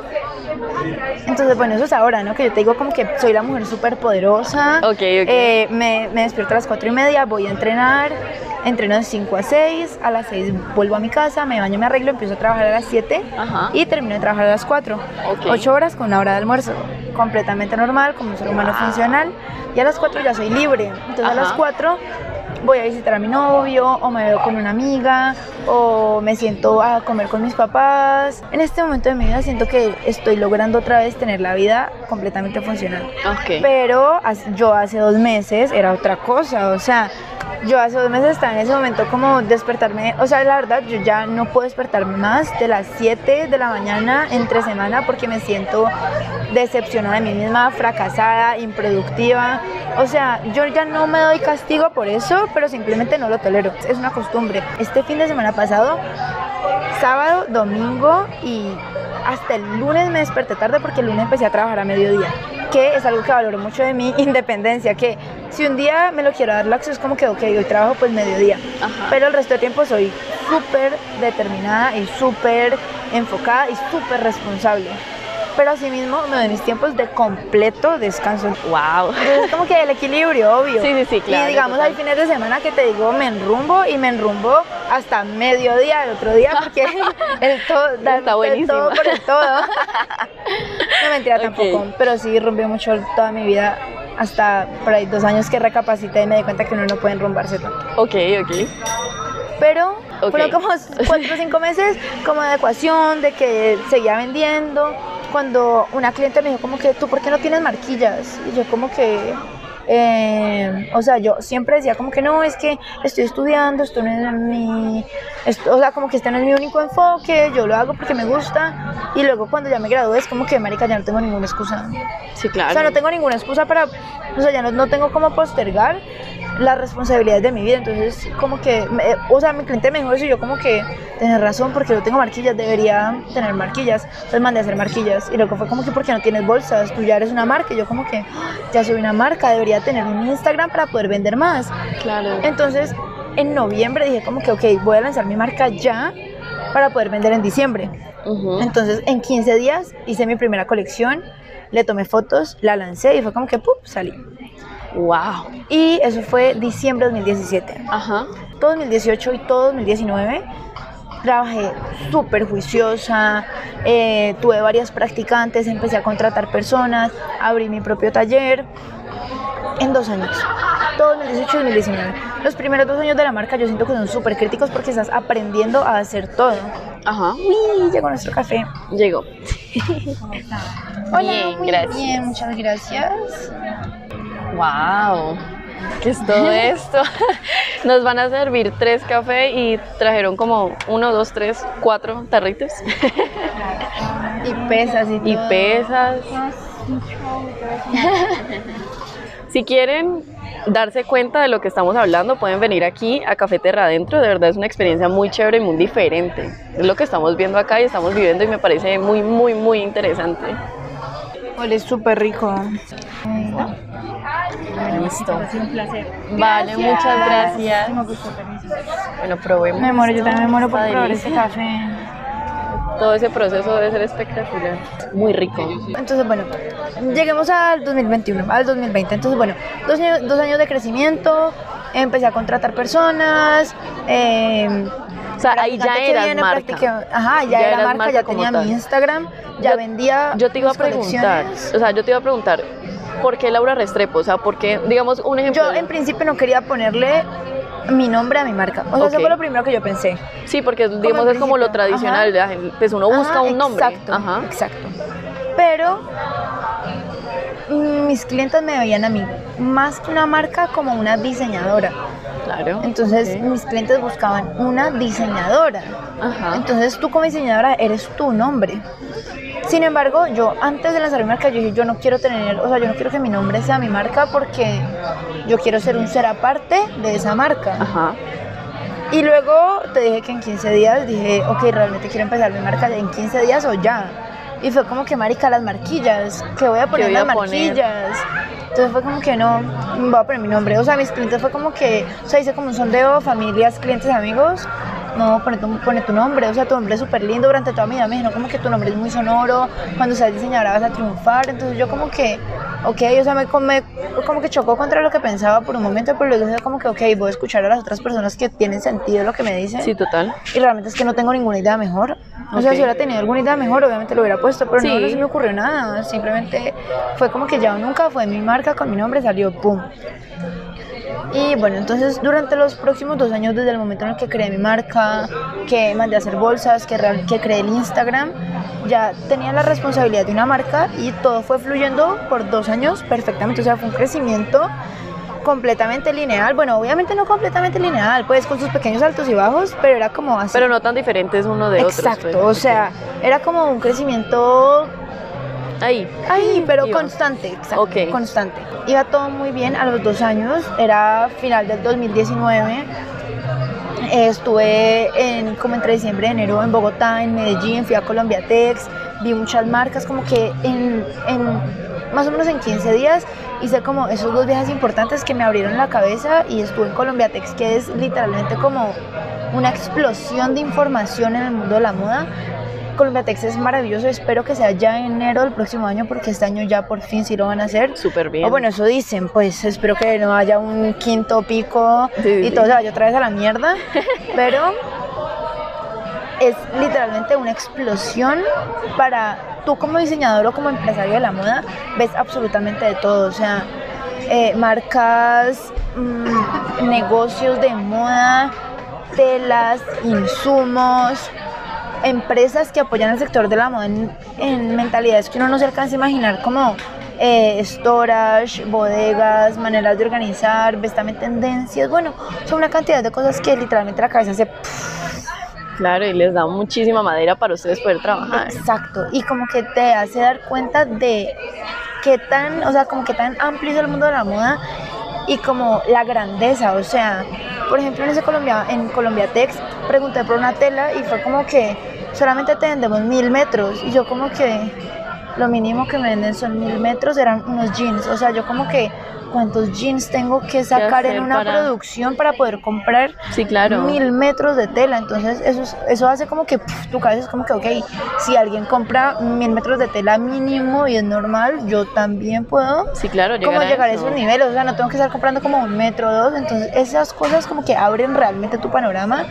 B: Entonces, bueno, eso es ahora, ¿no? Que yo te digo como que soy la mujer súper poderosa.
A: Ok, ok.
B: Eh, me, me despierto a las cuatro y media, voy a entrenar, entreno de 5 a 6, a las 6 vuelvo a mi casa, me baño, me arreglo, empiezo a trabajar a las 7
A: Ajá.
B: y termino de trabajar a las 4.
A: Ok.
B: 8 horas con una hora de almuerzo, completamente normal, como un ser humano funcional. Y a las 4 ya soy libre. Entonces a las
A: Ajá.
B: 4 voy a visitar a mi novio o me veo con una amiga o me siento a comer con mis papás. En este momento de mi vida siento que estoy logrando otra vez tener la vida completamente funcional.
A: Ok.
B: Pero yo hace dos meses era otra cosa, o sea, yo hace dos meses estaba en ese momento como despertarme, o sea, la verdad, yo ya no puedo despertarme más de las 7 de la mañana entre semana porque me siento decepcionada de mí misma, fracasada, improductiva. O sea, yo ya no me doy castigo por eso, pero simplemente no lo tolero. Es una costumbre. Este fin de semana pasado, sábado, domingo y hasta el lunes me desperté tarde porque el lunes empecé a trabajar a mediodía, que es algo que valoro mucho de mi independencia, que si un día me lo quiero dar laxo es como que, ok, hoy trabajo pues mediodía,
A: Ajá.
B: pero el resto del tiempo soy súper determinada y súper enfocada y súper responsable. Pero asimismo me doy mis tiempos de completo descanso.
A: Wow.
B: Entonces, como que el equilibrio, obvio.
A: Sí, sí, sí, claro,
B: Y digamos, hay fines de semana que te digo, me enrumbo y me enrumbo hasta mediodía del otro día porque el todo, dar
A: Está
B: el
A: buenísimo.
B: todo por el todo. no mentira tampoco, pero sí rompí mucho toda mi vida hasta por ahí dos años que recapacité y me di cuenta que uno no puede enrumbarse tanto.
A: Ok, ok.
B: Pero fueron como cuatro o cinco meses como de adecuación, de que seguía vendiendo. Cuando una cliente me dijo como que, ¿tú por qué no tienes marquillas? Y yo como que, eh, o sea, yo siempre decía como que no, es que estoy estudiando, esto no es mi, esto- o sea, como que este no es mi único enfoque, yo lo hago porque me gusta. Y luego cuando ya me gradué es como que, marica, ya no tengo ninguna excusa.
A: Sí, claro.
B: O sea, no tengo ninguna excusa para, o sea, ya no, no tengo como postergar las responsabilidades de mi vida. Entonces, como que, me- o sea, mi cliente me dijo eso y yo como que, tenés razón, porque yo tengo marquillas, debería tener marquillas. Entonces mandé a hacer marquillas. Y luego fue como que, ¿por qué no tienes bolsas? Tú ya eres una marca. Y yo como que, "Ah, ya soy una marca, debería tener un Instagram para poder vender más.
A: Claro.
B: Entonces, en noviembre dije como que, ok, voy a lanzar mi marca ya para poder vender en diciembre.
A: Ujú.
B: Entonces, en 15 días hice mi primera colección, le tomé fotos, la lancé y fue como que, ¡pup!, salí.
A: Wow.
B: Y eso fue diciembre de 2017.
A: Ajá.
B: Todo 2018 y todo 2019 trabajé súper juiciosa, eh, tuve varias practicantes, empecé a contratar personas, abrí mi propio taller en dos años. Todo 2018 y 2019. Los primeros dos años de la marca yo siento que son súper críticos porque estás aprendiendo a hacer todo.
A: Ajá.
B: Uy, llegó nuestro café.
A: Llegó.
B: Hola,
A: Bien,
B: muy
A: gracias.
B: Bien, muchas gracias.
A: Wow. ¿Qué es todo esto? Nos van a servir tres cafés y trajeron como uno, dos, tres, cuatro tarritos
B: Y pesas y,
A: y
B: todo.
A: pesas. Si quieren darse cuenta de lo que estamos hablando, pueden venir aquí a Café Terra Adentro. De verdad es una experiencia muy chévere y muy diferente. Es lo que estamos viendo acá y estamos viviendo y me parece muy, muy, muy interesante.
B: Huele súper rico.
A: Listo.
C: Un placer.
A: Vale, muchas gracias. Bueno, probemos.
B: Me muero, yo también me muero por probar este café.
A: Todo ese proceso debe ser espectacular. Muy rico.
B: Entonces, bueno, lleguemos al 2021, al 2020. Entonces, bueno, dos años, dos años de crecimiento, empecé a contratar personas. eh,
A: O sea, ahí ya eras
B: viene,
A: marca.
B: ajá, ya,
A: Ya
B: era marca,
A: marca
B: ya tenía
A: tal.
B: mi Instagram, ya
A: Yo-
B: vendía.
A: Yo te iba a preguntar, o sea, yo te iba a preguntar, ¿por qué Laura Restrepo? O sea, ¿por qué, digamos, un ejemplo?
B: Yo en principio no quería ponerle mi nombre a mi marca. O sea, eso fue lo primero que yo pensé.
A: Sí, porque digamos es como lo tradicional, gente- pues uno busca
B: Ajá,
A: un nombre.
B: Exacto,
A: Ajá.
B: exacto. Pero mis clientes me veían a mí más que una marca como una diseñadora.
A: Claro.
B: Entonces mis clientes buscaban una diseñadora.
A: Ajá.
B: Entonces tú como diseñadora eres tu nombre. Sin embargo, yo antes de lanzar mi marca, yo dije, yo no quiero tener, o sea, yo no quiero que mi nombre sea mi marca porque yo quiero ser un ser aparte de esa marca.
A: Ajá.
B: Y luego te dije que en 15 días dije, ok, realmente quiero empezar mi marca en 15 días o ya. Y fue como que, marica, las marquillas, que voy a poner
A: voy a
B: las
A: poner?
B: marquillas. Entonces fue como que no, voy a poner mi nombre. O sea, mis clientes fue como que, o sea, hice como un sondeo, familias, clientes, amigos. No, pone tu, pone tu nombre, o sea, tu nombre es súper lindo durante toda mi vida. Me dijeron como que tu nombre es muy sonoro, cuando seas diseñadora vas a triunfar. Entonces yo como que, ok, o sea, me, me- como que chocó contra lo que pensaba por un momento, pero luego dije como que, ok, voy a escuchar a las otras personas que tienen sentido lo que me dicen.
A: Sí, total.
B: Y realmente es que no tengo ninguna idea mejor. O sea, si hubiera tenido alguna idea mejor, obviamente lo hubiera puesto, pero no, se me ocurrió nada. Simplemente fue como que ya o nunca fue mi marca con mi nombre, salió pum. Y bueno, entonces durante los próximos dos años, desde el momento en el que creé mi marca, que mandé a hacer bolsas, que, real- que creé el Instagram, ya tenía la responsabilidad de una marca y todo fue fluyendo por dos años perfectamente. O sea, fue un crecimiento completamente lineal. Bueno, obviamente no completamente lineal, pues con sus pequeños altos y bajos, pero era como así.
A: Pero no tan diferentes uno de.
B: Exacto,
A: pues.
B: o sea, era como un crecimiento
A: Ahí.
B: ahí, pero
A: Iba.
B: constante, exacto, constante. Iba todo muy bien a los dos años, era final del 2019. Eh, Estuve en, como entre diciembre y enero en Bogotá, en Medellín, fui a Colombia Tex, vi muchas marcas, como que en, en más o menos en 15 días hice como esos dos viajes importantes que me abrieron la cabeza y estuve en Colombia Tex, que es literalmente como una explosión de información en el mundo de la moda. Colombiatex es maravilloso, espero que sea ya enero del próximo año porque este año ya por fin sí lo van a hacer.
A: Súper bien.
B: O bueno, eso dicen, pues espero que no haya un quinto pico
A: Sí,
B: y
A: sí.
B: todo se vaya otra vez a la mierda, pero es literalmente una explosión para tú como diseñador o como empresario de la moda, ves absolutamente de todo, o sea, eh, marcas, mm, negocios de moda, telas, insumos, empresas que apoyan el sector de la moda en, en mentalidades que uno no se alcanza a imaginar como eh, storage, bodegas, maneras de organizar, vestame tendencias, bueno, son una cantidad de cosas que literalmente la cabeza se...
A: Claro, y les da muchísima madera para ustedes poder trabajar.
B: Exacto, y como que te hace dar cuenta de qué tan, o sea, como que tan amplio es el mundo de la moda y como la grandeza, o sea, por ejemplo en ese Colombia, en Colombia Tex pregunté por una tela y fue como que solamente te vendemos mil metros y yo como que lo mínimo que me venden son mil metros, eran unos jeans, o sea, yo como que cuántos jeans tengo que sacar en una
A: para-
B: producción para poder comprar
A: Sí, claro.
B: mil metros de tela. Entonces, eso, es- eso hace como que pf, tu cabeza es como que, ok, si alguien compra mil metros de tela mínimo y es normal, yo también puedo.
A: Sí, claro, llegar
B: Como
A: a
B: llegar a
A: eso.
B: esos niveles, o sea, no tengo que estar comprando como un metro o dos. Entonces, esas cosas como que abren realmente tu panorama.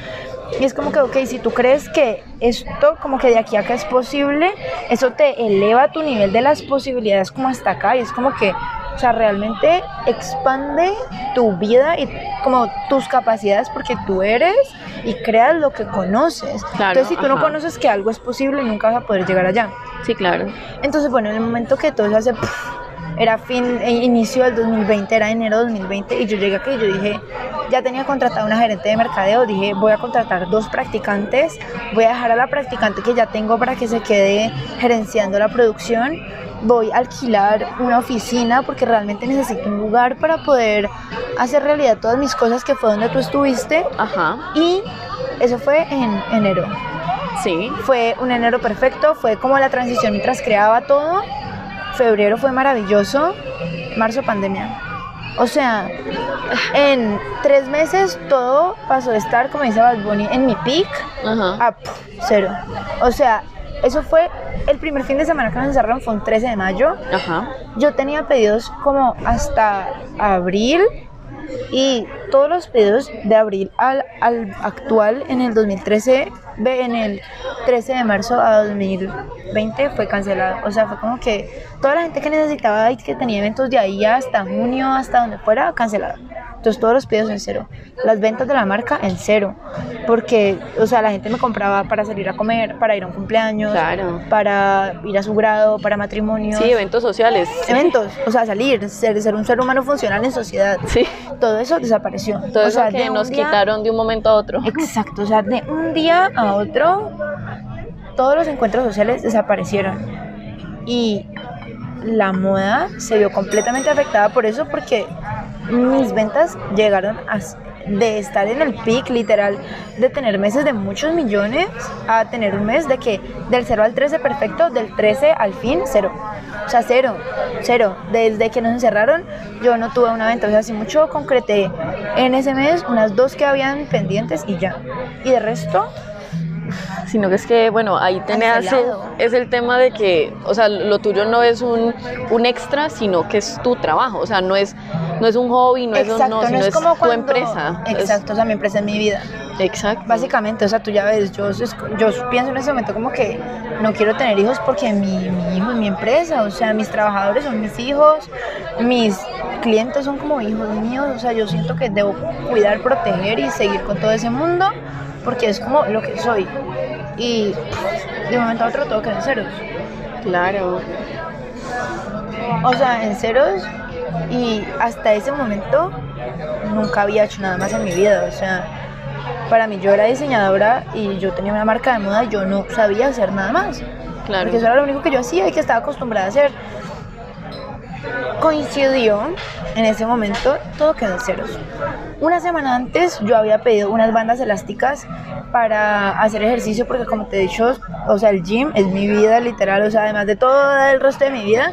B: Y es como que, ok, si tú crees que esto, como que de aquí a acá es posible, eso te eleva tu nivel de las posibilidades como hasta acá. Y es como que, o sea, realmente expande tu vida y como tus capacidades porque tú eres y creas lo que conoces.
A: Claro,
B: Entonces, si tú no conoces que algo es posible, nunca vas a poder llegar allá.
A: Sí, claro.
B: Entonces, bueno, en el momento que todo se hace, pff, era fin, eh, inicio del 2020, era enero del 2020, y yo llegué aquí y yo dije, ya tenía contratada una gerente de mercadeo, dije, voy a contratar dos practicantes, voy a dejar a la practicante que ya tengo para que se quede gerenciando la producción, voy a alquilar una oficina porque realmente necesito un lugar para poder hacer realidad todas mis cosas que fue donde tú estuviste,
A: Ajá.
B: y eso fue en enero.
A: Sí.
B: Fue un enero perfecto, fue como la transición mientras creaba todo. Febrero fue maravilloso, marzo pandemia. O sea, en tres meses todo pasó de estar, como dice Bad Bunny, en mi peak
A: Ajá.
B: a pff, cero. O sea, eso fue el primer fin de semana que nos encerraron, fue un 13 de mayo.
A: Ajá.
B: Yo tenía pedidos como hasta abril y todos los pedidos de abril al, al actual en el 2013, ve, en el 13 de marzo a 2020 fue cancelado. O sea, fue como que toda la gente que necesitaba y que tenía eventos de ahí hasta junio, hasta donde fuera, cancelado. Entonces todos los pedidos en cero. Las ventas de la marca en cero. Porque, o sea, la gente me compraba para salir a comer, para ir a un cumpleaños,
A: Claro.
B: para ir a su grado, para matrimonios
A: Sí, eventos sociales.
B: eventos, o sea, salir, ser, ser un ser humano funcional en sociedad.
A: Sí.
B: Todo eso desapareció.
A: Todo
B: o
A: eso
B: sea,
A: que
B: de
A: nos
B: día-
A: quitaron de un momento a otro.
B: Exacto, o sea, de un día a otro, todos los encuentros sociales desaparecieron. Y la moda se vio completamente afectada por eso porque mis ventas llegaron a de estar en el peak literal de tener meses de muchos millones a tener un mes de que del 0 al 13 perfecto, del 13 al fin cero. O sea, cero, cero. Desde que nos encerraron yo no tuve una venta, o sea, si mucho concreté en ese mes unas dos que habían pendientes y ya. Y de resto,
A: Sino que es que, bueno, ahí tenés es el tema de que, o sea, lo tuyo no es un, un extra, sino que es tu trabajo. O sea, no es, no es un hobby, no es
B: exacto,
A: no,
B: no,
A: sino
B: es
A: es,
B: como
A: tu
B: cuando...
A: empresa. Es-
B: Exacto, o sea, mi empresa es mi vida.
A: exacto.
B: Básicamente, o sea, tú ya ves, yo, yo pienso en ese momento como que no quiero tener hijos porque mi, mi hijo es mi empresa, o sea, mis trabajadores son mis hijos, mis clientes son como hijos míos, o sea, yo siento que debo cuidar, proteger y seguir con todo ese mundo porque es como lo que soy. Y de un momento a otro todo queda en ceros.
A: Claro.
B: O sea, en ceros y hasta ese momento nunca había hecho nada más en mi vida. O sea, para mí yo era diseñadora y yo tenía una marca de moda y yo no sabía hacer nada más.
A: Claro.
B: Porque eso era lo único que yo hacía y que estaba acostumbrada a hacer. Coincidió en ese momento, todo quedó en ceros. Una semana antes yo había pedido unas bandas elásticas para hacer ejercicio porque como te he dicho, o sea, el gym es mi vida literal, o sea, además de todo el resto de mi vida,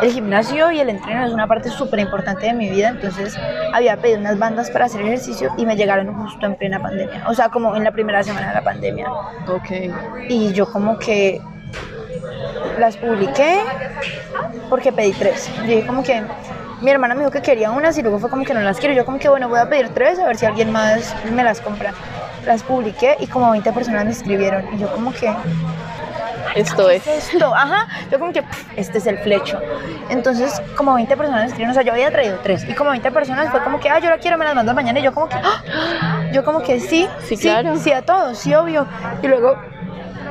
B: el gimnasio y el entreno es una parte súper importante de mi vida, entonces había pedido unas bandas para hacer ejercicio y me llegaron justo en plena pandemia, o sea, como en la primera semana de la pandemia.
A: Ok.
B: Y yo como que las publiqué porque pedí tres. Yo dije como que mi hermana me dijo que quería unas y luego fue como que no las quiero. Yo como que bueno, voy a pedir tres a ver si alguien más me las compra. Las publiqué y como 20 personas me escribieron y yo como que
A: Esto es.
B: esto, ajá, yo como que pff, este es el flecho. Entonces, como 20 personas me escribieron, o sea, yo había traído tres y como 20 personas fue como que, ah, yo la quiero, me las mandas mañana y yo como que, ¡ah! yo como que sí,
A: Sí, claro.
B: sí a todos, sí, obvio. Y luego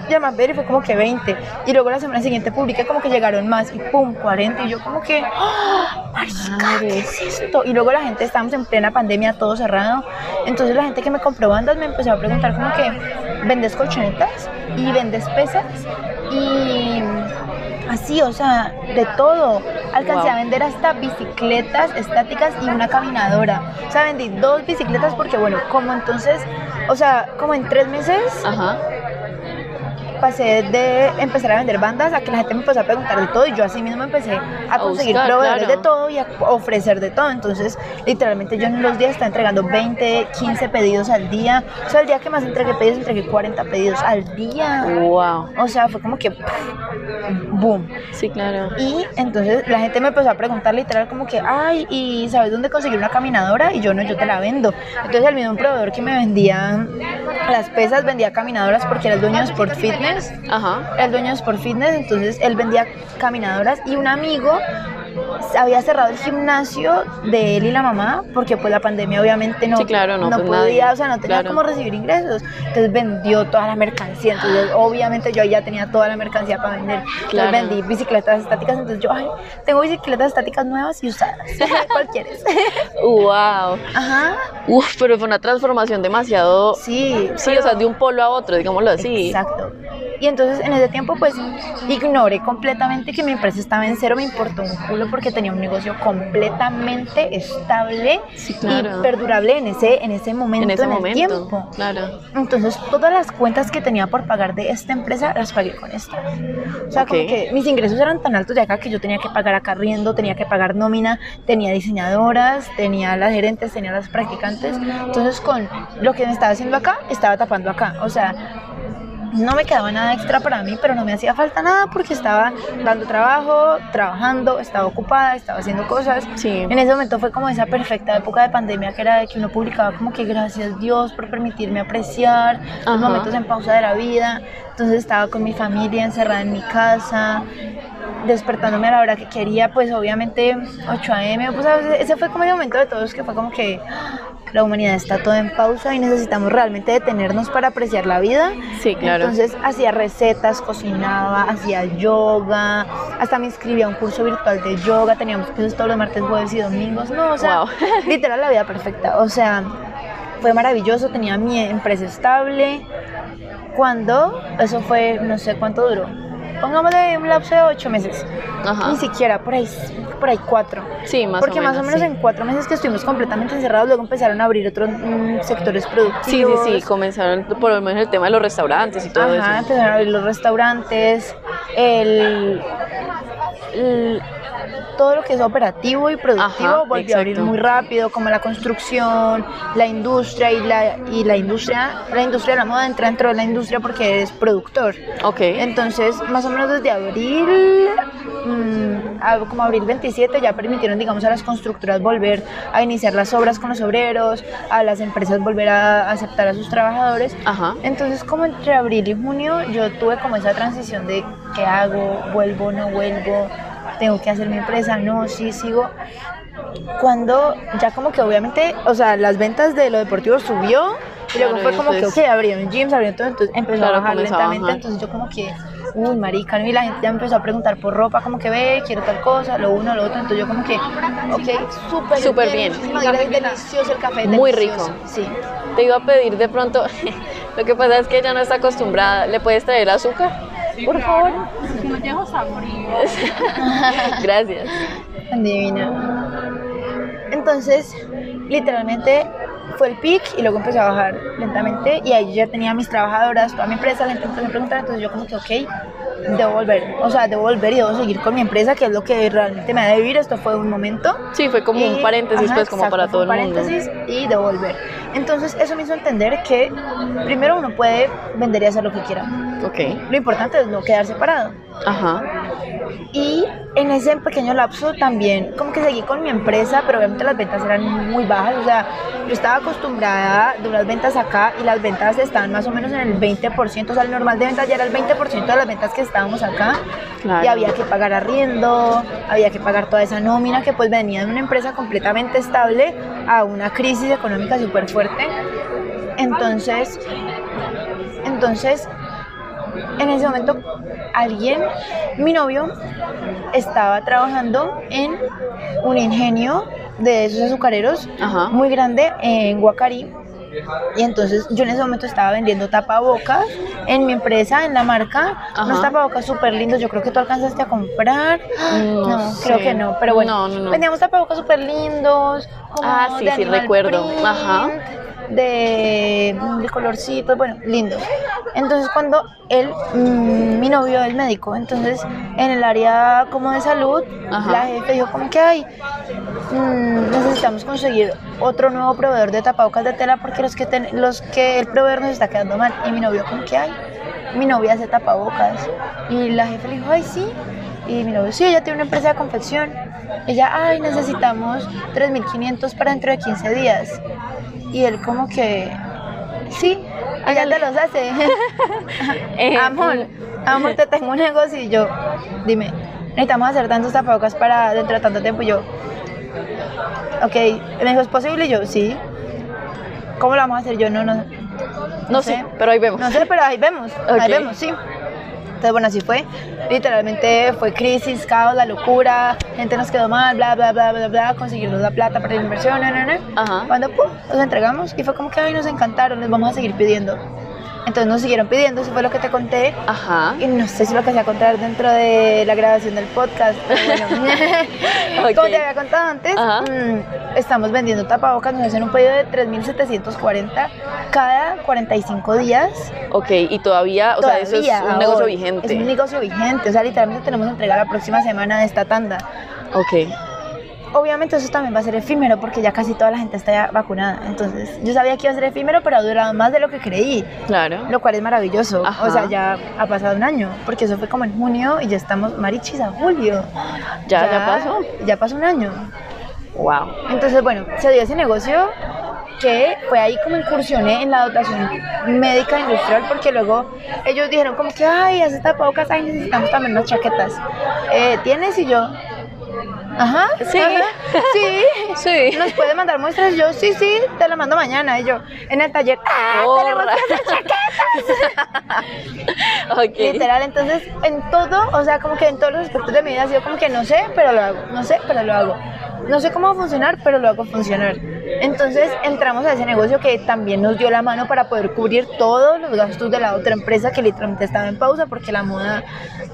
B: llamé a ver y fue como que 20 y luego la semana siguiente publiqué como que llegaron más y pum, 40 y yo como que, ¡ah! marica, ¿qué es esto? Y luego la gente, estábamos en plena pandemia, todo cerrado, entonces la gente que me compró bandas me empezó a preguntar como que, ¿vendes colchonetas? ¿Y vendes pesas? Y así, o sea, de todo. Alcancé
A: Wow.
B: a vender hasta bicicletas estáticas y una caminadora. O sea, vendí dos bicicletas porque, bueno, como entonces, o sea, como en tres meses
A: Ajá.
B: Pasé de empezar a vender bandas a que la gente me empezó a preguntar de todo y yo así mismo empecé a conseguir
A: buscar,
B: proveedores
A: claro.
B: de todo y a ofrecer de todo. Entonces, literalmente yo en los días estaba entregando 20, 15 pedidos al día. O sea, el día que más entregué pedidos, entregué 40 pedidos al día.
A: Wow.
B: O sea, fue como que boom.
A: Sí, claro.
B: Y entonces la gente me empezó a preguntar literal como que, ay, ¿y sabes dónde conseguir una caminadora? Y yo no, yo te la vendo. Entonces el mismo proveedor que me vendía las pesas vendía caminadoras porque era el dueño de Sport Fitness.
A: Ajá.
B: El dueño de Sport Fitness, entonces él vendía caminadoras y un amigo había cerrado el gimnasio de él y la mamá porque pues la pandemia obviamente no,
A: Sí, claro, no, pues,
B: podía,
A: nadie.
B: o sea, no tenía
A: Claro.
B: cómo recibir ingresos. Entonces vendió toda la mercancía, entonces obviamente yo ya tenía toda la mercancía para vender. Entonces
A: Claro.
B: vendí bicicletas estáticas, entonces yo, ay, tengo bicicletas estáticas nuevas y usadas. ¿Cuál quieres?
A: Wow.
B: Ajá,
A: Uf, pero fue una transformación demasiado.
B: sí.
A: Sí,
B: pero-
A: o sea, de un polo a otro, digámoslo así.
B: Exacto. Y entonces en ese tiempo pues ignoré completamente que mi empresa estaba en cero, me importó un culo porque tenía un negocio completamente estable
A: Sí, claro.
B: y perdurable en ese, en ese momento,
A: En
B: en,
A: ese
B: el
A: momento.
B: tiempo.
A: Claro.
B: Entonces todas las cuentas que tenía por pagar de esta empresa las pagué con esta. O sea, como
A: Ok.
B: que mis ingresos eran tan altos de acá que yo tenía que pagar acá riendo, tenía que pagar nómina, tenía diseñadoras, tenía las gerentes, tenía las practicantes. Entonces con lo que me estaba haciendo acá, estaba tapando acá. O sea, no me quedaba nada extra para mí, pero no me hacía falta nada porque estaba dando trabajo, trabajando, estaba ocupada, estaba haciendo cosas.
A: Sí.
B: En ese momento fue como esa perfecta época de pandemia que era de que uno publicaba como que gracias Dios por permitirme apreciar
A: Ajá.
B: los momentos en pausa de la vida. Entonces estaba con mi familia encerrada en mi casa, despertándome a la hora que quería, pues obviamente 8 a.m. Pues ese fue como el momento de todos que fue como que. La humanidad está toda en pausa y necesitamos realmente detenernos para apreciar la vida.
A: Sí, claro.
B: Entonces hacía recetas, cocinaba, hacía yoga, hasta me inscribí a un curso virtual de yoga, teníamos clases todos los martes, jueves y domingos, no, o sea,
A: Wow.
B: literal la vida perfecta, o sea, fue maravilloso, tenía mi empresa estable. Cuando, eso fue, no sé cuánto duró, pongámosle un lapso de ocho meses,
A: Ajá.
B: ni siquiera, por ahí, por ahí cuatro.
A: Sí, más
B: Porque
A: o menos.
B: más o menos
A: sí.
B: en cuatro meses que estuvimos completamente encerrados, luego empezaron a abrir otros mm, sectores
A: Sí,
B: productivos.
A: sí, sí, comenzaron por lo menos el tema de los restaurantes y todo
B: Ajá,
A: eso.
B: empezaron a abrir los restaurantes, el, el- todo lo que es operativo y productivo
A: Ajá,
B: volvió a abrir muy rápido, como la construcción, la industria y la, y la industria, la industria de la moda entra dentro de la industria porque eres productor.
A: Ok.
B: Entonces, más o menos desde abril, mm, a- como abril 27, ya permitieron, digamos, a las constructoras volver a iniciar las obras con los obreros, a las empresas volver a aceptar a sus trabajadores.
A: Ajá.
B: Entonces, como entre abril y junio, yo tuve como esa transición de qué hago, vuelvo, no vuelvo, tengo que hacer mi empresa, no, sí, sigo. Cuando ya como que obviamente, o sea, las ventas de lo deportivo subió y luego
A: Claro,
B: fue como que,
A: después-
B: ok, abrieron gyms, abrieron todo, entonces empezó
A: Claro,
B: a bajar
A: comenzó a
B: lentamente,
A: bajar.
B: entonces yo como que, uy, marica, ¿no? y la gente ya empezó a preguntar por ropa, como que ve, quiero tal cosa, lo uno, lo otro, entonces yo como que, ok, súper
A: Súper bien.
B: muchísimas gracias, delicioso el café,
A: Muy
B: delicioso,
A: rico.
B: Sí.
A: Te iba a pedir de pronto, lo que pasa es que ella no está acostumbrada, ¿le puedes traer azúcar? Por favor.
C: No llevo sabrío.
A: Gracias.
B: Divina. Entonces, literalmente, fue el pic y luego empezó a bajar lentamente y ahí yo ya tenía mis trabajadoras, toda mi empresa, la gente empezó a preguntar, entonces yo como que, ok, debo volver, o sea, debo volver y debo seguir con mi empresa, que es lo que realmente me ha de vivir, esto fue un momento.
A: Sí, fue como un
B: Y-
A: paréntesis,
B: ajá,
A: pues, como
B: exacto,
A: para todo el
B: un
A: mundo.
B: paréntesis y debo volver. Entonces eso me hizo entender que primero uno puede vender y hacer lo que quiera.
A: Ok.
B: Lo importante es no quedarse parado.
A: Ajá.
B: Y en ese pequeño lapso también como que seguí con mi empresa, pero obviamente las ventas eran muy bajas. O sea, yo estaba acostumbrada de unas ventas acá y las ventas estaban más o menos en el 20%. O sea, el normal de ventas ya era el 20% de las ventas que estábamos acá.
A: Claro.
B: Y había que pagar arriendo, había que pagar toda esa nómina que pues venía de una empresa completamente estable a una crisis económica súper fuerte. Entonces, entonces en ese momento alguien, mi novio, estaba trabajando en un ingenio de esos azucareros
A: Ajá.
B: muy grande en Guacarí. Y entonces yo en ese momento estaba vendiendo tapabocas en mi empresa, en la marca, unos
A: Ajá.
B: tapabocas súper lindos. Yo creo que tú alcanzaste a comprar.
A: No
B: No, creo que no, pero bueno.
A: No, no, no.
B: Vendíamos tapabocas súper lindos. como
A: Ah, sí, sí, recuerdo.
B: print,
A: Ajá.
B: De, de colorcitos, bueno, lindos. Entonces cuando él, mm, mi novio es médico, entonces en el área como de salud,
A: Ajá.
B: la jefe dijo como que hay, necesitamos conseguir otro nuevo proveedor de tapabocas de tela porque los que, ten- los que el proveedor nos está quedando mal. Y mi novio como que hay, mi novia hace tapabocas. Y la jefe le dijo, ay sí. Y mi novio, sí, ella tiene una empresa de confección. Ella, ay, necesitamos 3.500 para dentro de 15 días. Y él como que, sí, ella te los hace.
A: Eh,
B: amor, amor, te tengo un negocio y yo, dime, necesitamos hacer tantos tapabocas para dentro de tanto tiempo y yo, ok, me dijo, ¿es posible? Y yo, sí. ¿Cómo lo vamos a hacer? Yo, no, no,
A: No sé, pero ahí vemos.
B: no sé, pero ahí vemos, ahí vemos, sí. Entonces, bueno, así fue. Literalmente fue crisis, caos, la locura, gente nos quedó mal, bla, bla, bla, bla, bla, conseguirnos la plata para la inversión, no, no.
A: Ajá.
B: Cuando, pum, nos entregamos y fue como que, ay, nos encantaron, les vamos a seguir pidiendo. Entonces nos siguieron pidiendo, eso fue lo que te conté.
A: Ajá.
B: Y no sé si lo que a contar dentro de la grabación del podcast. Bueno, como te había contado antes,
A: Ajá.
B: mm, estamos vendiendo tapabocas, nos hacen un pedido de 3.740 cada 45 días.
A: Ok, y todavía, o sea, eso es
B: Todavía,
A: un negocio vigente.
B: Es un negocio vigente, o sea, literalmente tenemos entrega la próxima semana de esta tanda.
A: Ok.
B: Obviamente eso también va a ser efímero porque ya casi toda la gente está ya vacunada. Entonces, yo sabía que iba a ser efímero, pero ha durado más de lo que creí.
A: Claro.
B: Lo cual es maravilloso.
A: Ajá.
B: O sea, ya ha pasado un año, porque eso fue como en junio y ya estamos marichis a julio.
A: ¿Ya, ya pasó?
B: Ya pasó un año.
A: Wow.
B: Entonces, bueno, se dio ese negocio que fue ahí como incursioné en la dotación médica industrial porque luego ellos dijeron como que, ay, hace tapabocas, ay, necesitamos también unas chaquetas. Eh, ¿Tienes? Y yo, ajá,
A: Sí.
B: ajá, sí,
A: Sí.
B: ¿Nos puede mandar muestras? Yo, sí, sí, te la mando mañana. Y yo, en el taller, ¡ah, tenemos que hacer chaquetas! Literal, entonces en todo, o sea, como que en todos los aspectos de mi vida ha sido como que no sé, pero lo hago, no sé, pero lo hago. No sé cómo va a funcionar, pero lo hago funcionar. Entonces entramos a ese negocio que también nos dio la mano para poder cubrir todos los gastos de la otra empresa que literalmente estaba en pausa porque la moda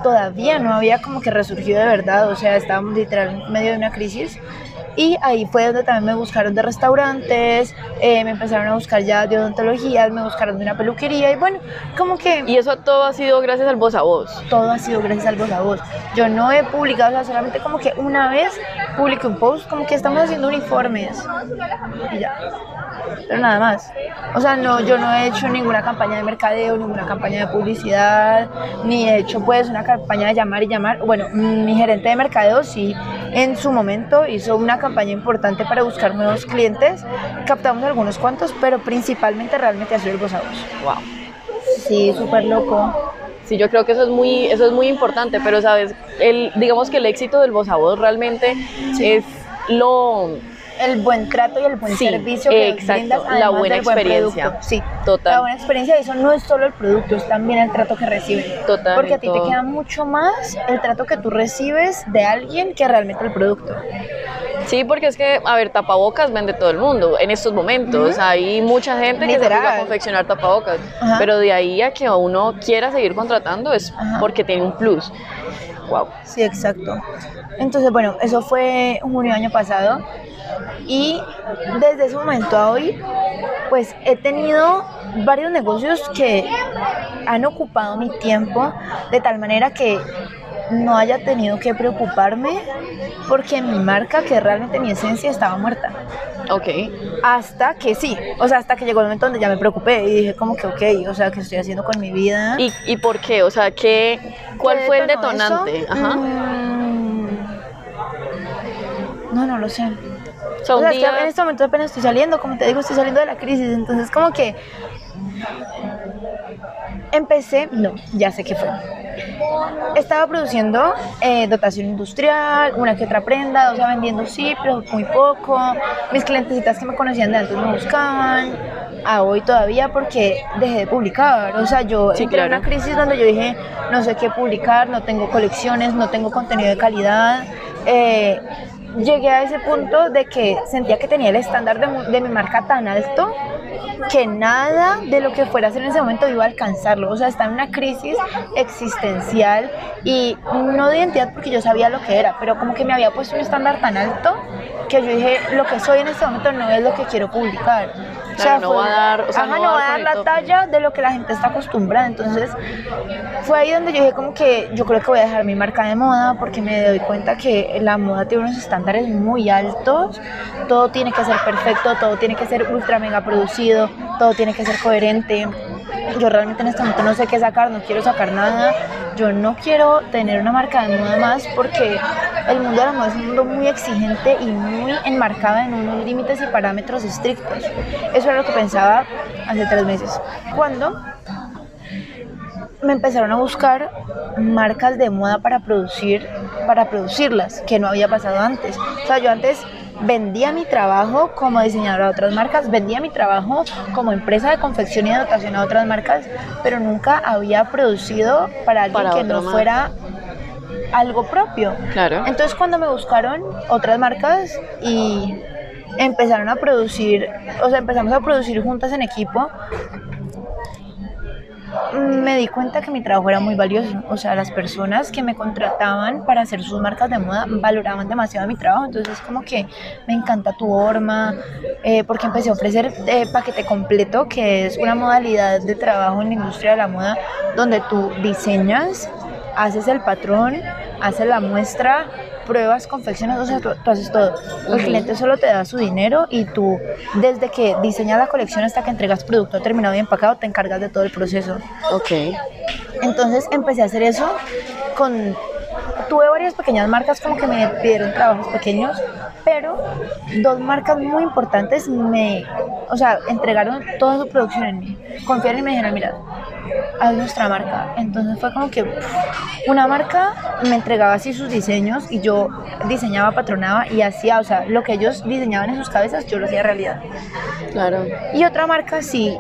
B: todavía no había como que resurgido de verdad, o sea, estábamos literal en medio de una crisis. Y ahí fue donde también me buscaron de restaurantes, eh, me empezaron a buscar ya de odontología, me buscaron de una peluquería y bueno, como que
A: Y eso todo ha sido gracias al voz a voz.
B: todo ha sido gracias al voz a voz. Yo no he publicado, o sea, solamente como que una vez publiqué un post, como que estamos haciendo uniformes. Y ya. Pero nada más. O sea, no, yo no he hecho ninguna campaña de mercadeo, ninguna campaña de publicidad, ni he hecho pues una campaña de llamar y llamar. Bueno, mi gerente de mercadeo sí, en su momento hizo una campaña importante para buscar nuevos clientes. Captamos algunos cuantos, pero principalmente realmente ha sido el voz a voz.
A: Wow.
B: Sí, súper loco.
A: Sí, yo creo que eso es muy, eso es muy importante, pero sabes, el, digamos que el éxito del voz a voz realmente es lo
B: el buen trato y el buen
A: Sí,
B: servicio que
A: exacto,
B: brindas,
A: la buena
B: del
A: experiencia.
B: Sí,
A: Total.
B: la buena experiencia y eso no es solo el producto, es también el trato que reciben.
A: Total,
B: Porque a ti te queda mucho más el trato que tú recibes de alguien que realmente el producto.
A: Sí, porque es que, a ver, tapabocas vende todo el mundo en estos momentos. Hay mucha gente que se dedica a confeccionar tapabocas, pero de ahí a que uno quiera seguir contratando es porque tiene un plus. Wow.
B: Sí, exacto. Entonces, bueno, eso fue junio del año pasado. Y desde ese momento a hoy, pues he tenido varios negocios que han ocupado mi tiempo de tal manera que no haya tenido que preocuparme porque mi marca, que realmente mi esencia, estaba muerta.
A: Ok.
B: Hasta que sí, o sea, hasta que llegó el momento donde ya me preocupé y dije como que, ok, o sea, ¿qué estoy haciendo con mi vida?
A: ¿Y, y por qué? O sea, ¿qué, ¿cuál
B: ¿Qué
A: fue el detonante? Ajá.
B: Mm, No, no lo sé.
A: O sea,
B: O
A: un
B: sea, es que en este momento apenas estoy saliendo, como te digo, estoy saliendo de la crisis, entonces como que empecé, no, ya sé qué fue. Estaba produciendo eh, dotación industrial, una que otra prenda, o sea, vendiendo sí, pero muy poco. Mis clientecitas que me conocían de antes me buscaban, a hoy todavía porque dejé de publicar. O sea, yo
A: Sí,
B: entré en
A: claro.
B: una crisis donde yo dije, no sé qué publicar, no tengo colecciones, no tengo contenido de calidad. Eh, llegué a ese punto de que sentía que tenía el estándar de, mi marca tan alto que nada de lo que fuera a hacer en ese momento iba a alcanzarlo. O sea, estaba en una crisis existencial y no de identidad porque yo sabía lo que era, pero como que me había puesto un estándar tan alto que yo dije, lo que soy en este momento no es lo que quiero publicar.
A: Claro, no va a dar- o sea,
B: ajá,
A: no va a dar
B: la talla de lo que la gente está acostumbrada. Entonces, fue ahí donde yo dije como que yo creo que voy a dejar mi marca de moda porque me doy cuenta que la moda tiene unos estándares muy altos, todo tiene que ser perfecto, todo tiene que ser ultra mega producido, todo tiene que ser coherente. Yo realmente en este momento no sé qué sacar, no quiero sacar nada, yo no quiero tener una marca de moda más porque el mundo de la moda es un mundo muy exigente y muy enmarcado en unos límites y parámetros estrictos. Eso era lo que pensaba hace tres meses. Cuando me empezaron a buscar marcas de moda para producir, para producirlas, que no había pasado antes. O sea, yo antes vendía mi trabajo como diseñadora a otras marcas, vendía mi trabajo como empresa de confección y de dotación a otras marcas, pero nunca había producido para alguien
A: Para
B: que no
A: marca.
B: fuera algo propio.
A: Claro.
B: Entonces cuando me buscaron otras marcas y empezaron a producir, o sea, empezamos a producir juntas en equipo, me di cuenta que mi trabajo era muy valioso. O sea, las personas que me contrataban para hacer sus marcas de moda valoraban demasiado mi trabajo. Entonces, como que me encanta tu horma, eh, porque empecé a ofrecer eh, paquete completo, que es una modalidad de trabajo en la industria de la moda, donde tú diseñas, haces el patrón, haces la muestra, pruebas, confeccionas, o sea, tú, tú haces todo. El cliente solo te da su dinero y tú, desde que diseñas la colección hasta que entregas producto terminado y empacado, te encargas de todo el proceso.
A: Ok.
B: Entonces empecé a hacer eso con... Tuve varias pequeñas marcas como que me pidieron trabajos pequeños, pero dos marcas muy importantes me, o sea, entregaron toda su producción en mí. Confiaron y me dijeron, mira, haz nuestra marca. Entonces fue como que pff, una marca me entregaba así sus diseños y yo diseñaba, patronaba y hacía, o sea, lo que ellos diseñaban en sus cabezas, yo lo hacía realidad.
A: Claro.
B: Y otra marca sí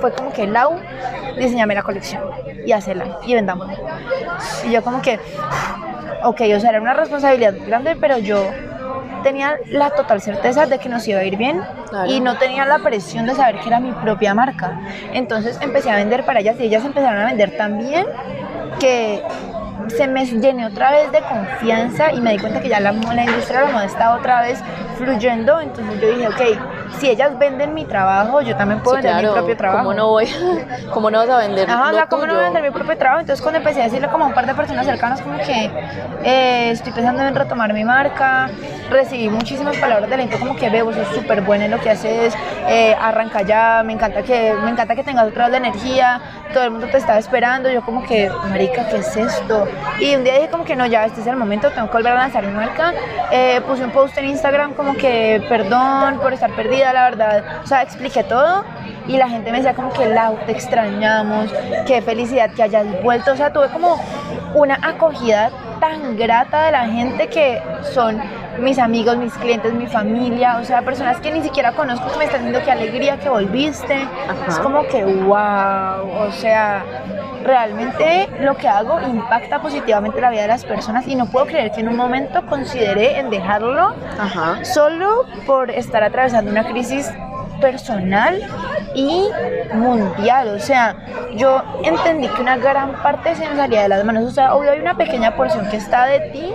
B: fue como que Lau, diseñame la colección y hacela y vendámosla. Y yo como que, ok, o sea, era una responsabilidad grande, pero yo tenía la total certeza de que nos iba a ir bien
A: Claro.
B: y no tenía la presión de saber que era mi propia marca. Entonces empecé a vender para ellas y ellas empezaron a vender también que se me llené otra vez de confianza y me di cuenta que ya la, la industria de la moda está otra vez fluyendo. Entonces yo dije, ok, si ellas venden mi trabajo, yo también puedo
A: Sí,
B: vender
A: claro.
B: mi propio trabajo.
A: ¿Cómo no voy? ¿Cómo no vas a vender?
B: Ajá, o sea, ¿cómo no voy a vender mi propio trabajo? Entonces cuando empecé a decirle como a un par de personas cercanas como que eh, estoy pensando en retomar mi marca, recibí muchísimas palabras de aliento como que veo, sos súper buena en lo que haces, eh, arranca ya, me encanta que me encanta que tengas otra vez la energía, todo el mundo te estaba esperando, yo como que, marica, ¿qué es esto? Y un día dije como que no, ya este es el momento, tengo que volver a lanzar mi marca, Eh, puse un post en Instagram como que perdón por estar perdida, la verdad, o sea, expliqué todo y la gente me decía como que Lau, te extrañamos, qué felicidad que hayas vuelto, o sea, tuve como una acogida tan grata de la gente que son mis amigos, mis clientes, mi familia, o sea, personas que ni siquiera conozco que me están diciendo qué alegría que volviste,
A: Ajá.
B: es como que wow, o sea, realmente lo que hago impacta positivamente la vida de las personas y no puedo creer que en un momento consideré en dejarlo
A: Ajá.
B: solo por estar atravesando una crisis personal y mundial. O sea, yo entendí que una gran parte se me salía de las manos. O sea, obvio hay una pequeña porción que está de ti.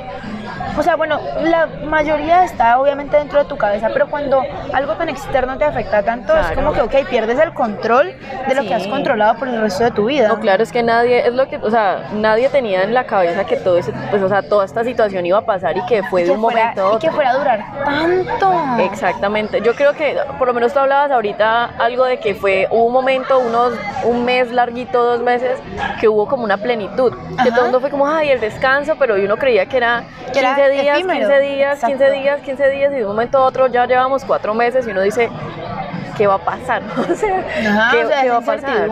B: O sea, bueno, la mayoría está obviamente dentro de tu cabeza, pero cuando algo tan externo te afecta tanto, es
A: Claro.
B: como que, ok, pierdes el control de lo que has
A: Sí.
B: controlado por el resto de tu vida.
A: No, claro, es que nadie, es lo que, o sea, nadie tenía en la cabeza que todo ese, pues, o sea, toda esta situación iba a pasar y que fue
B: Y
A: de
B: que
A: un
B: fuera-
A: momento a
B: Y que
A: otro.
B: fuera a durar tanto.
A: Exactamente. Yo creo que, por lo menos tú hablabas ahorita algo de que fue, hubo un momento, unos, un mes larguito, dos meses, que hubo como una plenitud. Que
B: Ajá.
A: todo el mundo fue como, ay, el descanso, pero uno creía que era
B: Que
A: 15
B: era
A: días,
B: efímero.
A: 15 días, 15
B: Exacto.
A: días, 15 días, y de un momento a otro ya llevamos cuatro meses y uno dice, ¿qué va a pasar? O sea,
B: Ajá,
A: ¿qué,
B: o sea,
A: qué va a pasar?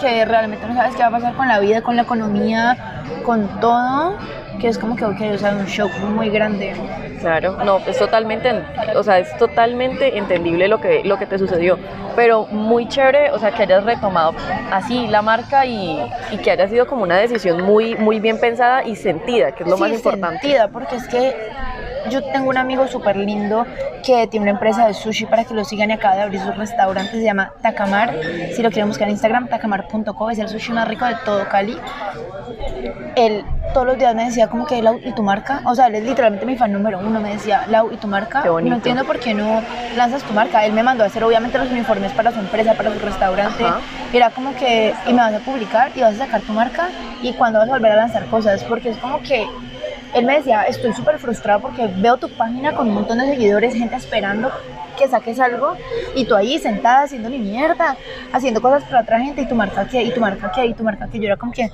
B: que realmente no sabes qué va a pasar con la vida, con la economía, con todo, que es como que, ok, o sea, un shock muy grande.
A: Claro, no, es totalmente, o sea, es totalmente entendible lo que, lo que te sucedió, pero muy chévere, o sea, que hayas retomado así la marca y, y que haya sido como una decisión muy, muy bien pensada y sentida, que es lo
B: Sí,
A: más importante.
B: sentida, porque es que yo tengo un amigo súper lindo que tiene una empresa de sushi para que lo sigan y acaba de abrir su restaurante, se llama Takamar. Si lo quieren buscar en Instagram, takamar.co, es el sushi más rico de todo Cali. Él todos los días me decía como que Lau, ¿y tu marca? O sea, él es literalmente mi fan número uno, me decía, Lau, ¿y tu marca? No entiendo por qué no lanzas tu marca. Él me mandó a hacer obviamente los uniformes para su empresa, para su restaurante.
A: Ajá.
B: Y era como que, y me vas a publicar y vas a sacar tu marca y cuando vas a volver a lanzar cosas, porque es como que él me decía, estoy súper frustrado porque veo tu página con un montón de seguidores, gente esperando que saques algo y tú ahí sentada haciendo ni mierda, haciendo cosas para otra gente y tu marca que, y tu marca que, y tu marca que yo era como que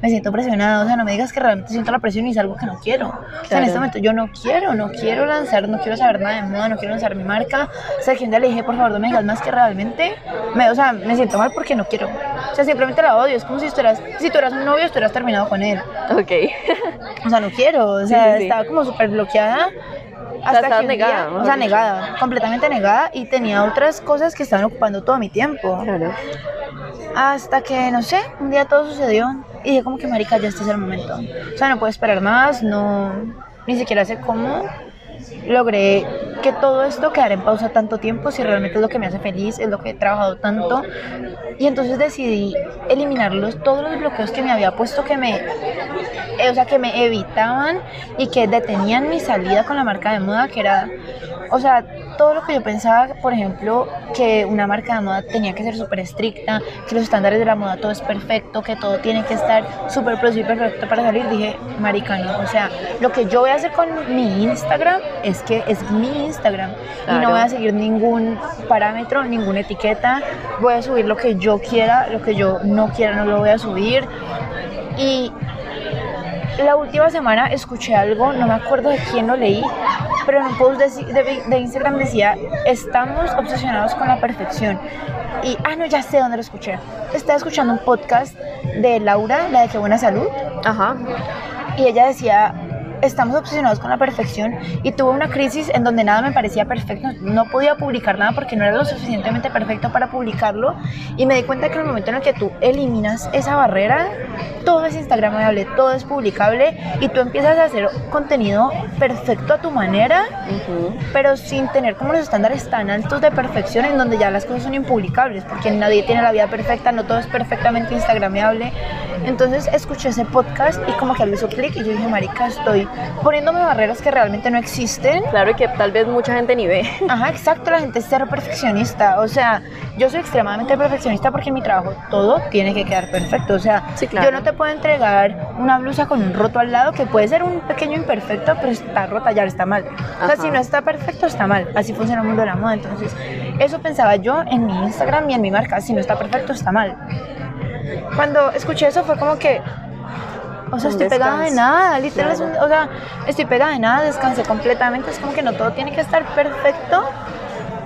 B: me siento presionada, o sea, no me digas que realmente siento la presión y es algo que no quiero. O sea, en
A: Claro.
B: este momento yo no quiero, no quiero lanzar, no quiero saber nada de moda, no quiero lanzar mi marca. O sea, día le dije, por favor, no me digas más que realmente, me, o sea, me siento mal porque no quiero. O sea, simplemente la odio, es como si estuvieras, si tú eras un novio, estuvieras terminado con él.
A: Ok,
B: O sea, no quiero. O sea,
A: sí, sí.
B: estaba como súper bloqueada.
A: Estabas
B: que un día-
A: negada,
B: o sea, negada, completamente negada y tenía otras cosas que estaban ocupando todo mi tiempo.
A: claro.
B: Hasta que, no sé, un día todo sucedió y dije como que, marica, ya este es el momento. O sea, no puedo esperar más, no, ni siquiera sé cómo logré que todo esto quedara en pausa tanto tiempo, si realmente es lo que me hace feliz, es lo que he trabajado tanto. Y entonces decidí eliminar los, todos los bloqueos que me había puesto que me, o sea, que me evitaban y que detenían mi salida con la marca de moda, que era, o sea, todo lo que yo pensaba, por ejemplo, que una marca de moda tenía que ser súper estricta, que los estándares de la moda todo es perfecto, que todo tiene que estar súper producido y perfecto para salir, dije, marica, no, o sea, lo que yo voy a hacer con mi Instagram es que es mi Instagram y no voy a seguir ningún parámetro, ninguna etiqueta, voy a subir lo que yo quiera, lo que yo no quiera no lo voy a subir. Y la última semana escuché algo, no me acuerdo de quién lo leí, pero en un post de, de- de Instagram decía, estamos obsesionados con la perfección. Y, ah, no, ya sé dónde lo escuché. Estaba escuchando un podcast de Laura, la de Qué Buena Salud,
A: Ajá,
B: y ella decía, estamos obsesionados con la perfección y tuve una crisis en donde nada me parecía perfecto, no podía publicar nada porque no era lo suficientemente perfecto para publicarlo. Y me di cuenta que en el momento en el que tú eliminas esa barrera, todo es instagramable, todo es publicable y tú empiezas a hacer contenido perfecto a tu manera
A: ujú,
B: pero sin tener como los estándares tan altos de perfección en donde ya las cosas son impublicables, porque nadie tiene la vida perfecta, no todo es perfectamente instagramable. Entonces escuché ese podcast y como que algo hizo clic y yo dije, marica, estoy poniéndome barreras que realmente no existen.
A: claro y que tal vez mucha gente ni ve.
B: Ajá, exacto, la gente es cero perfeccionista. O sea, yo soy extremadamente perfeccionista porque en mi trabajo todo tiene que quedar perfecto. O sea,
A: Sí, claro.
B: yo no te puedo entregar una blusa con un roto al lado que puede ser un pequeño imperfecto, pero está rota, ya está mal. O sea, si no está perfecto, está mal. Así funciona el mundo de la moda. Entonces, eso pensaba yo en mi Instagram y en mi marca. Si no está perfecto, está mal. Cuando escuché eso fue como que, o sea, estoy pegada de nada, literal, es un-
A: Claro.
B: o sea, estoy pegada de nada, descansé completamente, es como que no todo tiene que estar perfecto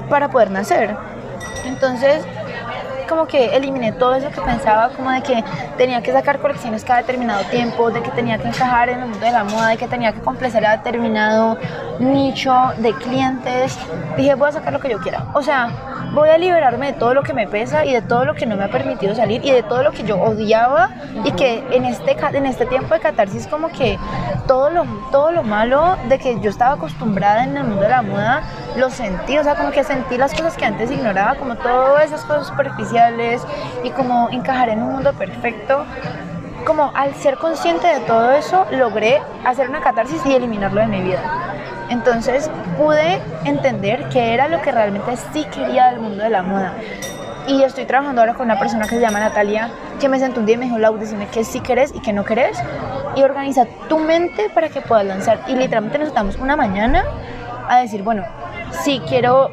B: para poder nacer. Entonces, como que eliminé todo eso que pensaba, como de que tenía que sacar colecciones cada determinado tiempo, de que tenía que encajar en el mundo de la moda, de que tenía que complacer a determinado nicho de clientes. Dije, voy a sacar lo que yo quiera. O sea, voy a liberarme de todo lo que me pesa y de todo lo que no me ha permitido salir y de todo lo que yo odiaba y que en este, en este tiempo de catarsis como que todo lo, todo lo malo de que yo estaba acostumbrada en el mundo de la moda lo sentí, o sea, como que sentí las cosas que antes ignoraba, como todas esas cosas superficiales y como encajar en un mundo perfecto como al ser consciente de todo eso, logré hacer una catarsis y eliminarlo de mi vida. Entonces pude entender qué era lo que realmente sí quería del mundo de la moda. Y estoy trabajando ahora con una persona que se llama Natalia, que me sentó un día y me dijo, Lau, decime qué sí querés y qué no querés. Y organiza tu mente para que puedas lanzar. Y literalmente nos estamos una mañana a decir, bueno, sí quiero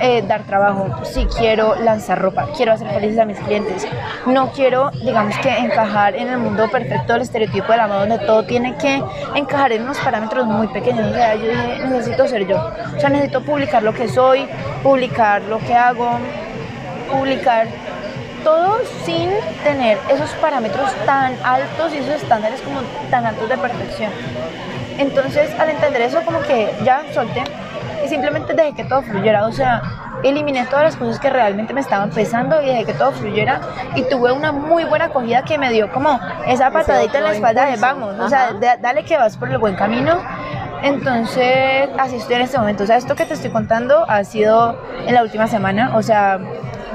B: eh, dar trabajo, si quiero lanzar ropa, quiero hacer felices a mis clientes. No quiero, digamos que, encajar en el mundo perfecto del estereotipo de la moda donde todo tiene que encajar en unos parámetros muy pequeños. O sea, yo necesito ser yo. O sea, necesito publicar lo que soy, publicar lo que hago, publicar todo sin tener esos parámetros tan altos y esos estándares como tan altos de perfección. Entonces, al entender eso, como que ya solté y simplemente dejé que todo fluyera, o sea, eliminé todas las cosas que realmente me estaban pesando y dejé que todo fluyera y tuve una muy buena acogida que me dio como esa patadita en la espalda de vamos, o sea, dale que vas por el buen camino. Entonces, así estoy en este momento. O sea, esto que te estoy contando ha sido en la última semana. O sea,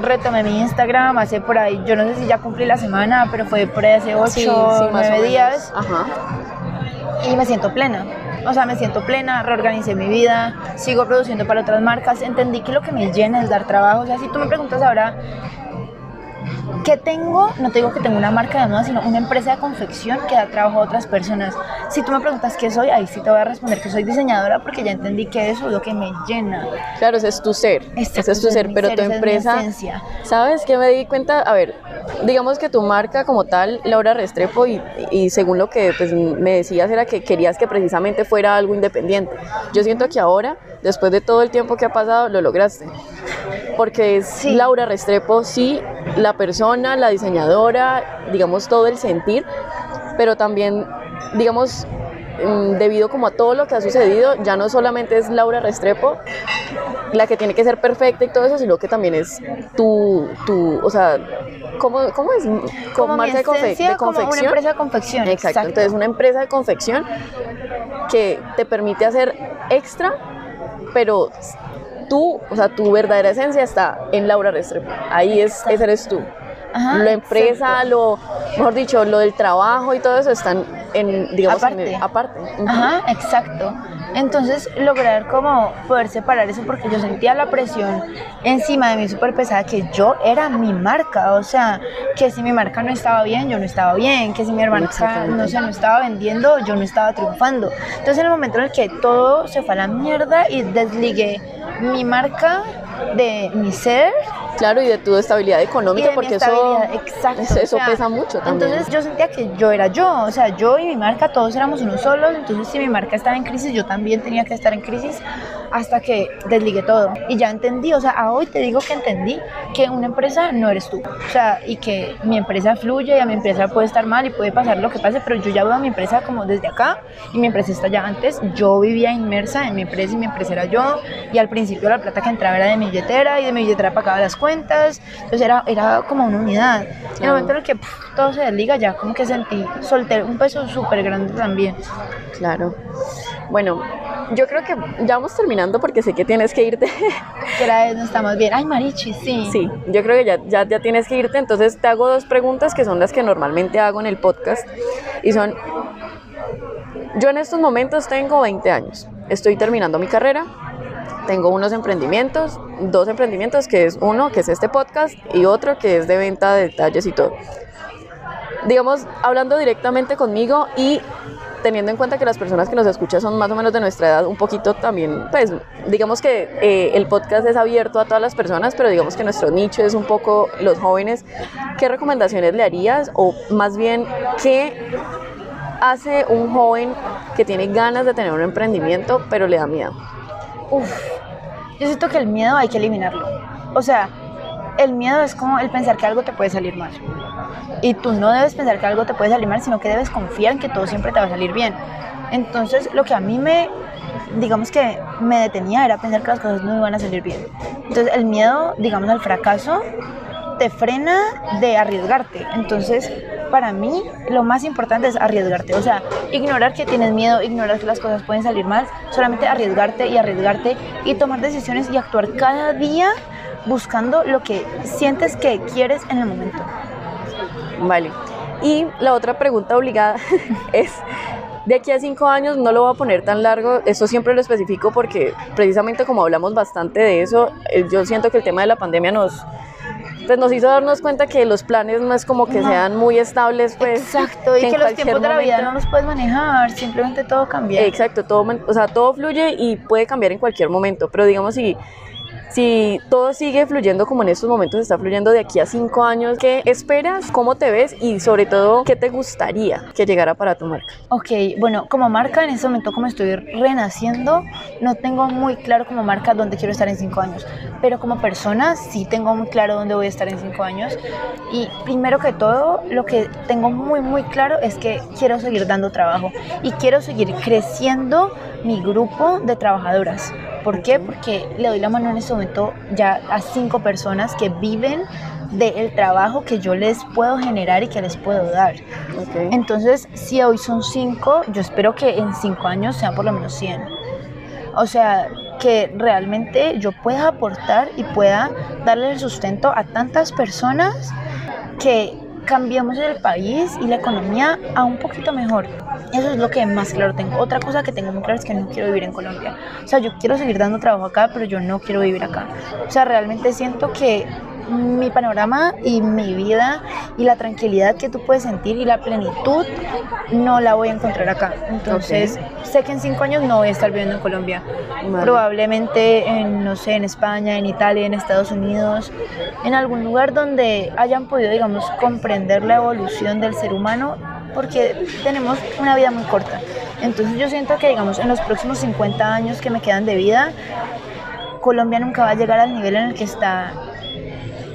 B: retomé mi Instagram hace por ahí, yo no sé si ya cumplí la semana, pero fue por ahí hace 8 o 9 días. Ajá. Y me siento plena. O sea, me siento plena, reorganicé mi vida, sigo produciendo para otras marcas, entendí que lo que me llena es dar trabajo, o sea, si tú me preguntas ahora, ¿Qué tengo? No te digo que tengo una marca de moda, sino una empresa de confección que da trabajo a otras personas. Si tú me preguntas qué soy, ahí sí te voy a responder que soy diseñadora porque ya entendí que eso es lo que me llena.
A: Claro, ese es tu ser. ese es tu ser, pero tu empresa. ¿Sabes qué me di cuenta? A ver, digamos que tu marca como tal, Laura Restrepo, y, y según lo que pues, me decías, era que querías que precisamente fuera algo independiente. Yo siento que ahora, después de todo el tiempo que ha pasado, lo lograste porque es Laura Restrepo, sí, la persona, la diseñadora, digamos todo el sentir, pero también, digamos, mm, debido como a todo lo que ha sucedido, ya no solamente es Laura Restrepo la que tiene que ser perfecta y todo eso, sino que también es tu, tu o sea, ¿cómo, cómo es?
B: Como marca de, confección. Como una empresa de confección.
A: Exacto. Exacto, entonces una empresa de confección que te permite hacer extra, pero tú, o sea, tu verdadera esencia está en Laura Restrepo. Ahí es, ese eres tú. La empresa, lo, mejor dicho, lo del trabajo y todo eso están en, digamos,
B: aparte.
A: aparte.
B: Ajá, exacto. Entonces lograr como poder separar eso porque yo sentía la presión encima de mí súper pesada que yo era mi marca, o sea, que si mi marca no estaba bien, yo no estaba bien, que si mi hermana no, se no estaba vendiendo, yo no estaba triunfando. Entonces en el momento en el que todo se fue a la mierda y desligué mi marca de mi ser.
A: Claro, y de tu estabilidad económica, porque eso, eso pesa mucho también.
B: Entonces yo sentía que yo era yo, o sea, yo y mi marca, todos éramos uno solo, entonces si mi marca estaba en crisis, yo también tenía que estar en crisis hasta que desligué todo. Y ya entendí, o sea, a hoy te digo que entendí que una empresa no eres tú, o sea, y que mi empresa fluye y a mi empresa puede estar mal y puede pasar lo que pase, pero yo ya veo a mi empresa como desde acá y mi empresa está ya antes, yo vivía inmersa en mi empresa y mi empresa era yo, y al principio la plata que entraba era de mi billetera y de mi billetera pagaba las cuentas, entonces era, era como una unidad. En el momento en el que todo se desliga, ya como que sentí, solté un peso súper grande también.
A: Claro. Bueno, yo creo que ya vamos terminando porque sé que tienes que irte.
B: La vez no estamos bien. Ay, Marichi, sí.
A: Sí, yo creo que ya, ya, ya tienes que irte. Entonces te hago dos preguntas que son las que normalmente hago en el podcast. Y son, yo en estos momentos tengo 20 años. Estoy terminando mi carrera. Tengo unos emprendimientos, dos emprendimientos, que es uno, que es este podcast, y otro que es de venta de detalles y todo. Digamos, hablando directamente conmigo y teniendo en cuenta que las personas que nos escuchan son más o menos de nuestra edad, un poquito también, pues digamos que eh, el podcast es abierto a todas las personas, pero digamos que nuestro nicho es un poco los jóvenes. ¿Qué recomendaciones le harías o más bien qué hace un joven que tiene ganas de tener un emprendimiento pero le da miedo?
B: Uf, yo siento que el miedo hay que eliminarlo. O sea, el miedo es como el pensar que algo te puede salir mal. Y tú no debes pensar que algo te puede salir mal, sino que debes confiar en que todo siempre te va a salir bien. Entonces, lo que a mí me, digamos que me detenía era pensar que las cosas no iban a salir bien. Entonces el miedo, digamos, al fracaso te frena de arriesgarte. Entonces, para mí, lo más importante es arriesgarte. O sea, ignorar que tienes miedo, ignorar que las cosas pueden salir mal, solamente arriesgarte y arriesgarte y tomar decisiones y actuar cada día buscando lo que sientes que quieres en el momento.
A: Vale. Y la otra pregunta obligada es, de aquí a cinco años no lo voy a poner tan largo, eso siempre lo especifico porque precisamente como hablamos bastante de eso, eh, yo siento que el tema de la pandemia nos, pues nos hizo darnos cuenta que los planes no es como que sean muy estables, pues.
B: Exacto, y que, los tiempos de la vida no los puedes manejar, simplemente todo cambia.
A: Exacto, todo, o sea, todo fluye y puede cambiar en cualquier momento, pero digamos si si todo sigue fluyendo como en estos momentos está fluyendo de aquí a cinco años, ¿qué esperas? ¿Cómo te ves? Y sobre todo, ¿qué te gustaría que llegara para tu marca?
B: Ok, bueno, como marca en este momento como estoy renaciendo, no tengo muy claro como marca dónde quiero estar en cinco años, pero como persona sí tengo muy claro dónde voy a estar en cinco años. Y primero que todo, lo que tengo muy, muy claro es que quiero seguir dando trabajo y quiero seguir creciendo mi grupo de trabajadoras. ¿Por qué? Porque le doy la mano en este momento ya a cinco personas que viven del trabajo que yo les puedo generar y que les puedo dar. Entonces, si hoy son cinco, yo espero que en cinco años sean por lo menos 100. O sea, que realmente yo pueda aportar y pueda darle el sustento a tantas personas que cambiemos el país y la economía a un poquito mejor. Eso es lo que más claro tengo. Otra cosa que tengo muy claro es que no quiero vivir en Colombia. O sea, yo quiero seguir dando trabajo acá, pero yo no quiero vivir acá. O sea, realmente siento que mi panorama y mi vida y la tranquilidad que tú puedes sentir y la plenitud no la voy a encontrar acá. Entonces, sé que en cinco años no voy a estar viviendo en Colombia. Probablemente en, no sé, en España, en Italia, en Estados Unidos, en algún lugar donde hayan podido, digamos, comprender la evolución del ser humano porque tenemos una vida muy corta. Entonces yo siento que, digamos, en los próximos 50 años que me quedan de vida, Colombia nunca va a llegar al nivel en el que está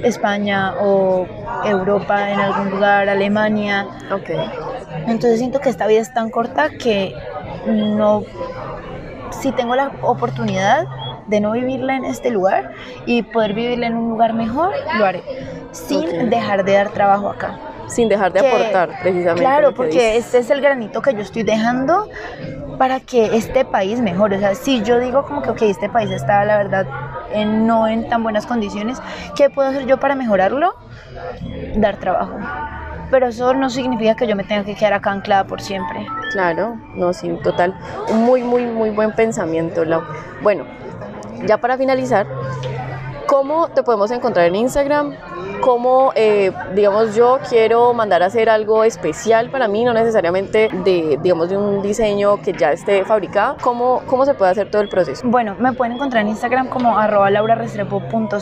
B: España o Europa en algún lugar, Alemania.
A: Ok.
B: Entonces siento que esta vida es tan corta que no, si tengo la oportunidad de no vivirla en este lugar y poder vivirla en un lugar mejor, lo haré, sin dejar de dar trabajo acá.
A: Sin dejar de aportar, precisamente.
B: Claro, porque este es el granito que yo estoy dejando para que este país mejore. O sea, si yo digo como que, este país está, la verdad, en, no en tan buenas condiciones, ¿qué puedo hacer yo para mejorarlo? Dar trabajo. Pero eso no significa que yo me tenga que quedar acá anclada por siempre.
A: Claro, no, sí, total. Muy, muy, muy buen pensamiento, Lau. Bueno, ya para finalizar, ¿cómo te podemos encontrar en Instagram? cómo, eh, digamos, yo quiero mandar a hacer algo especial para mí, no necesariamente de, digamos, de un diseño que ya esté fabricado, ¿cómo, cómo se puede hacer todo el proceso?
B: Bueno, me pueden encontrar en Instagram como arroba laurarestrepo.co.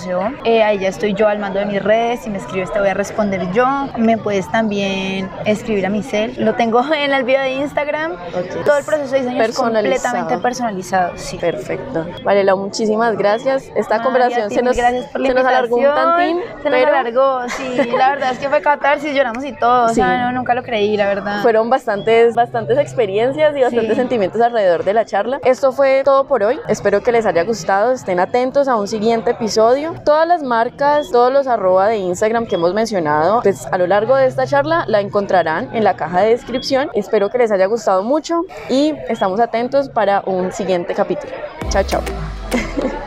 B: Eh, ahí ya estoy yo al mando de mis redes, si me escribes te voy a responder yo. Me puedes también escribir a mi cel, lo tengo en el video de Instagram. Todo el proceso de diseño es completamente personalizado. Sí.
A: Perfecto. Vale, muchísimas gracias. Esta conversación se nos, se nos alargó un tantín,
B: se nos pero sí, la verdad es que fue catarsis, lloramos y todo, o sea, no, nunca lo creí, la verdad.
A: Fueron bastantes, bastantes experiencias y bastantes sentimientos alrededor de la charla. Esto fue todo por hoy, espero que les haya gustado, estén atentos a un siguiente episodio. Todas las marcas, todos los arroba de Instagram que hemos mencionado, pues a lo largo de esta charla la encontrarán en la caja de descripción. Espero que les haya gustado mucho y estamos atentos para un siguiente capítulo. Chao, chao.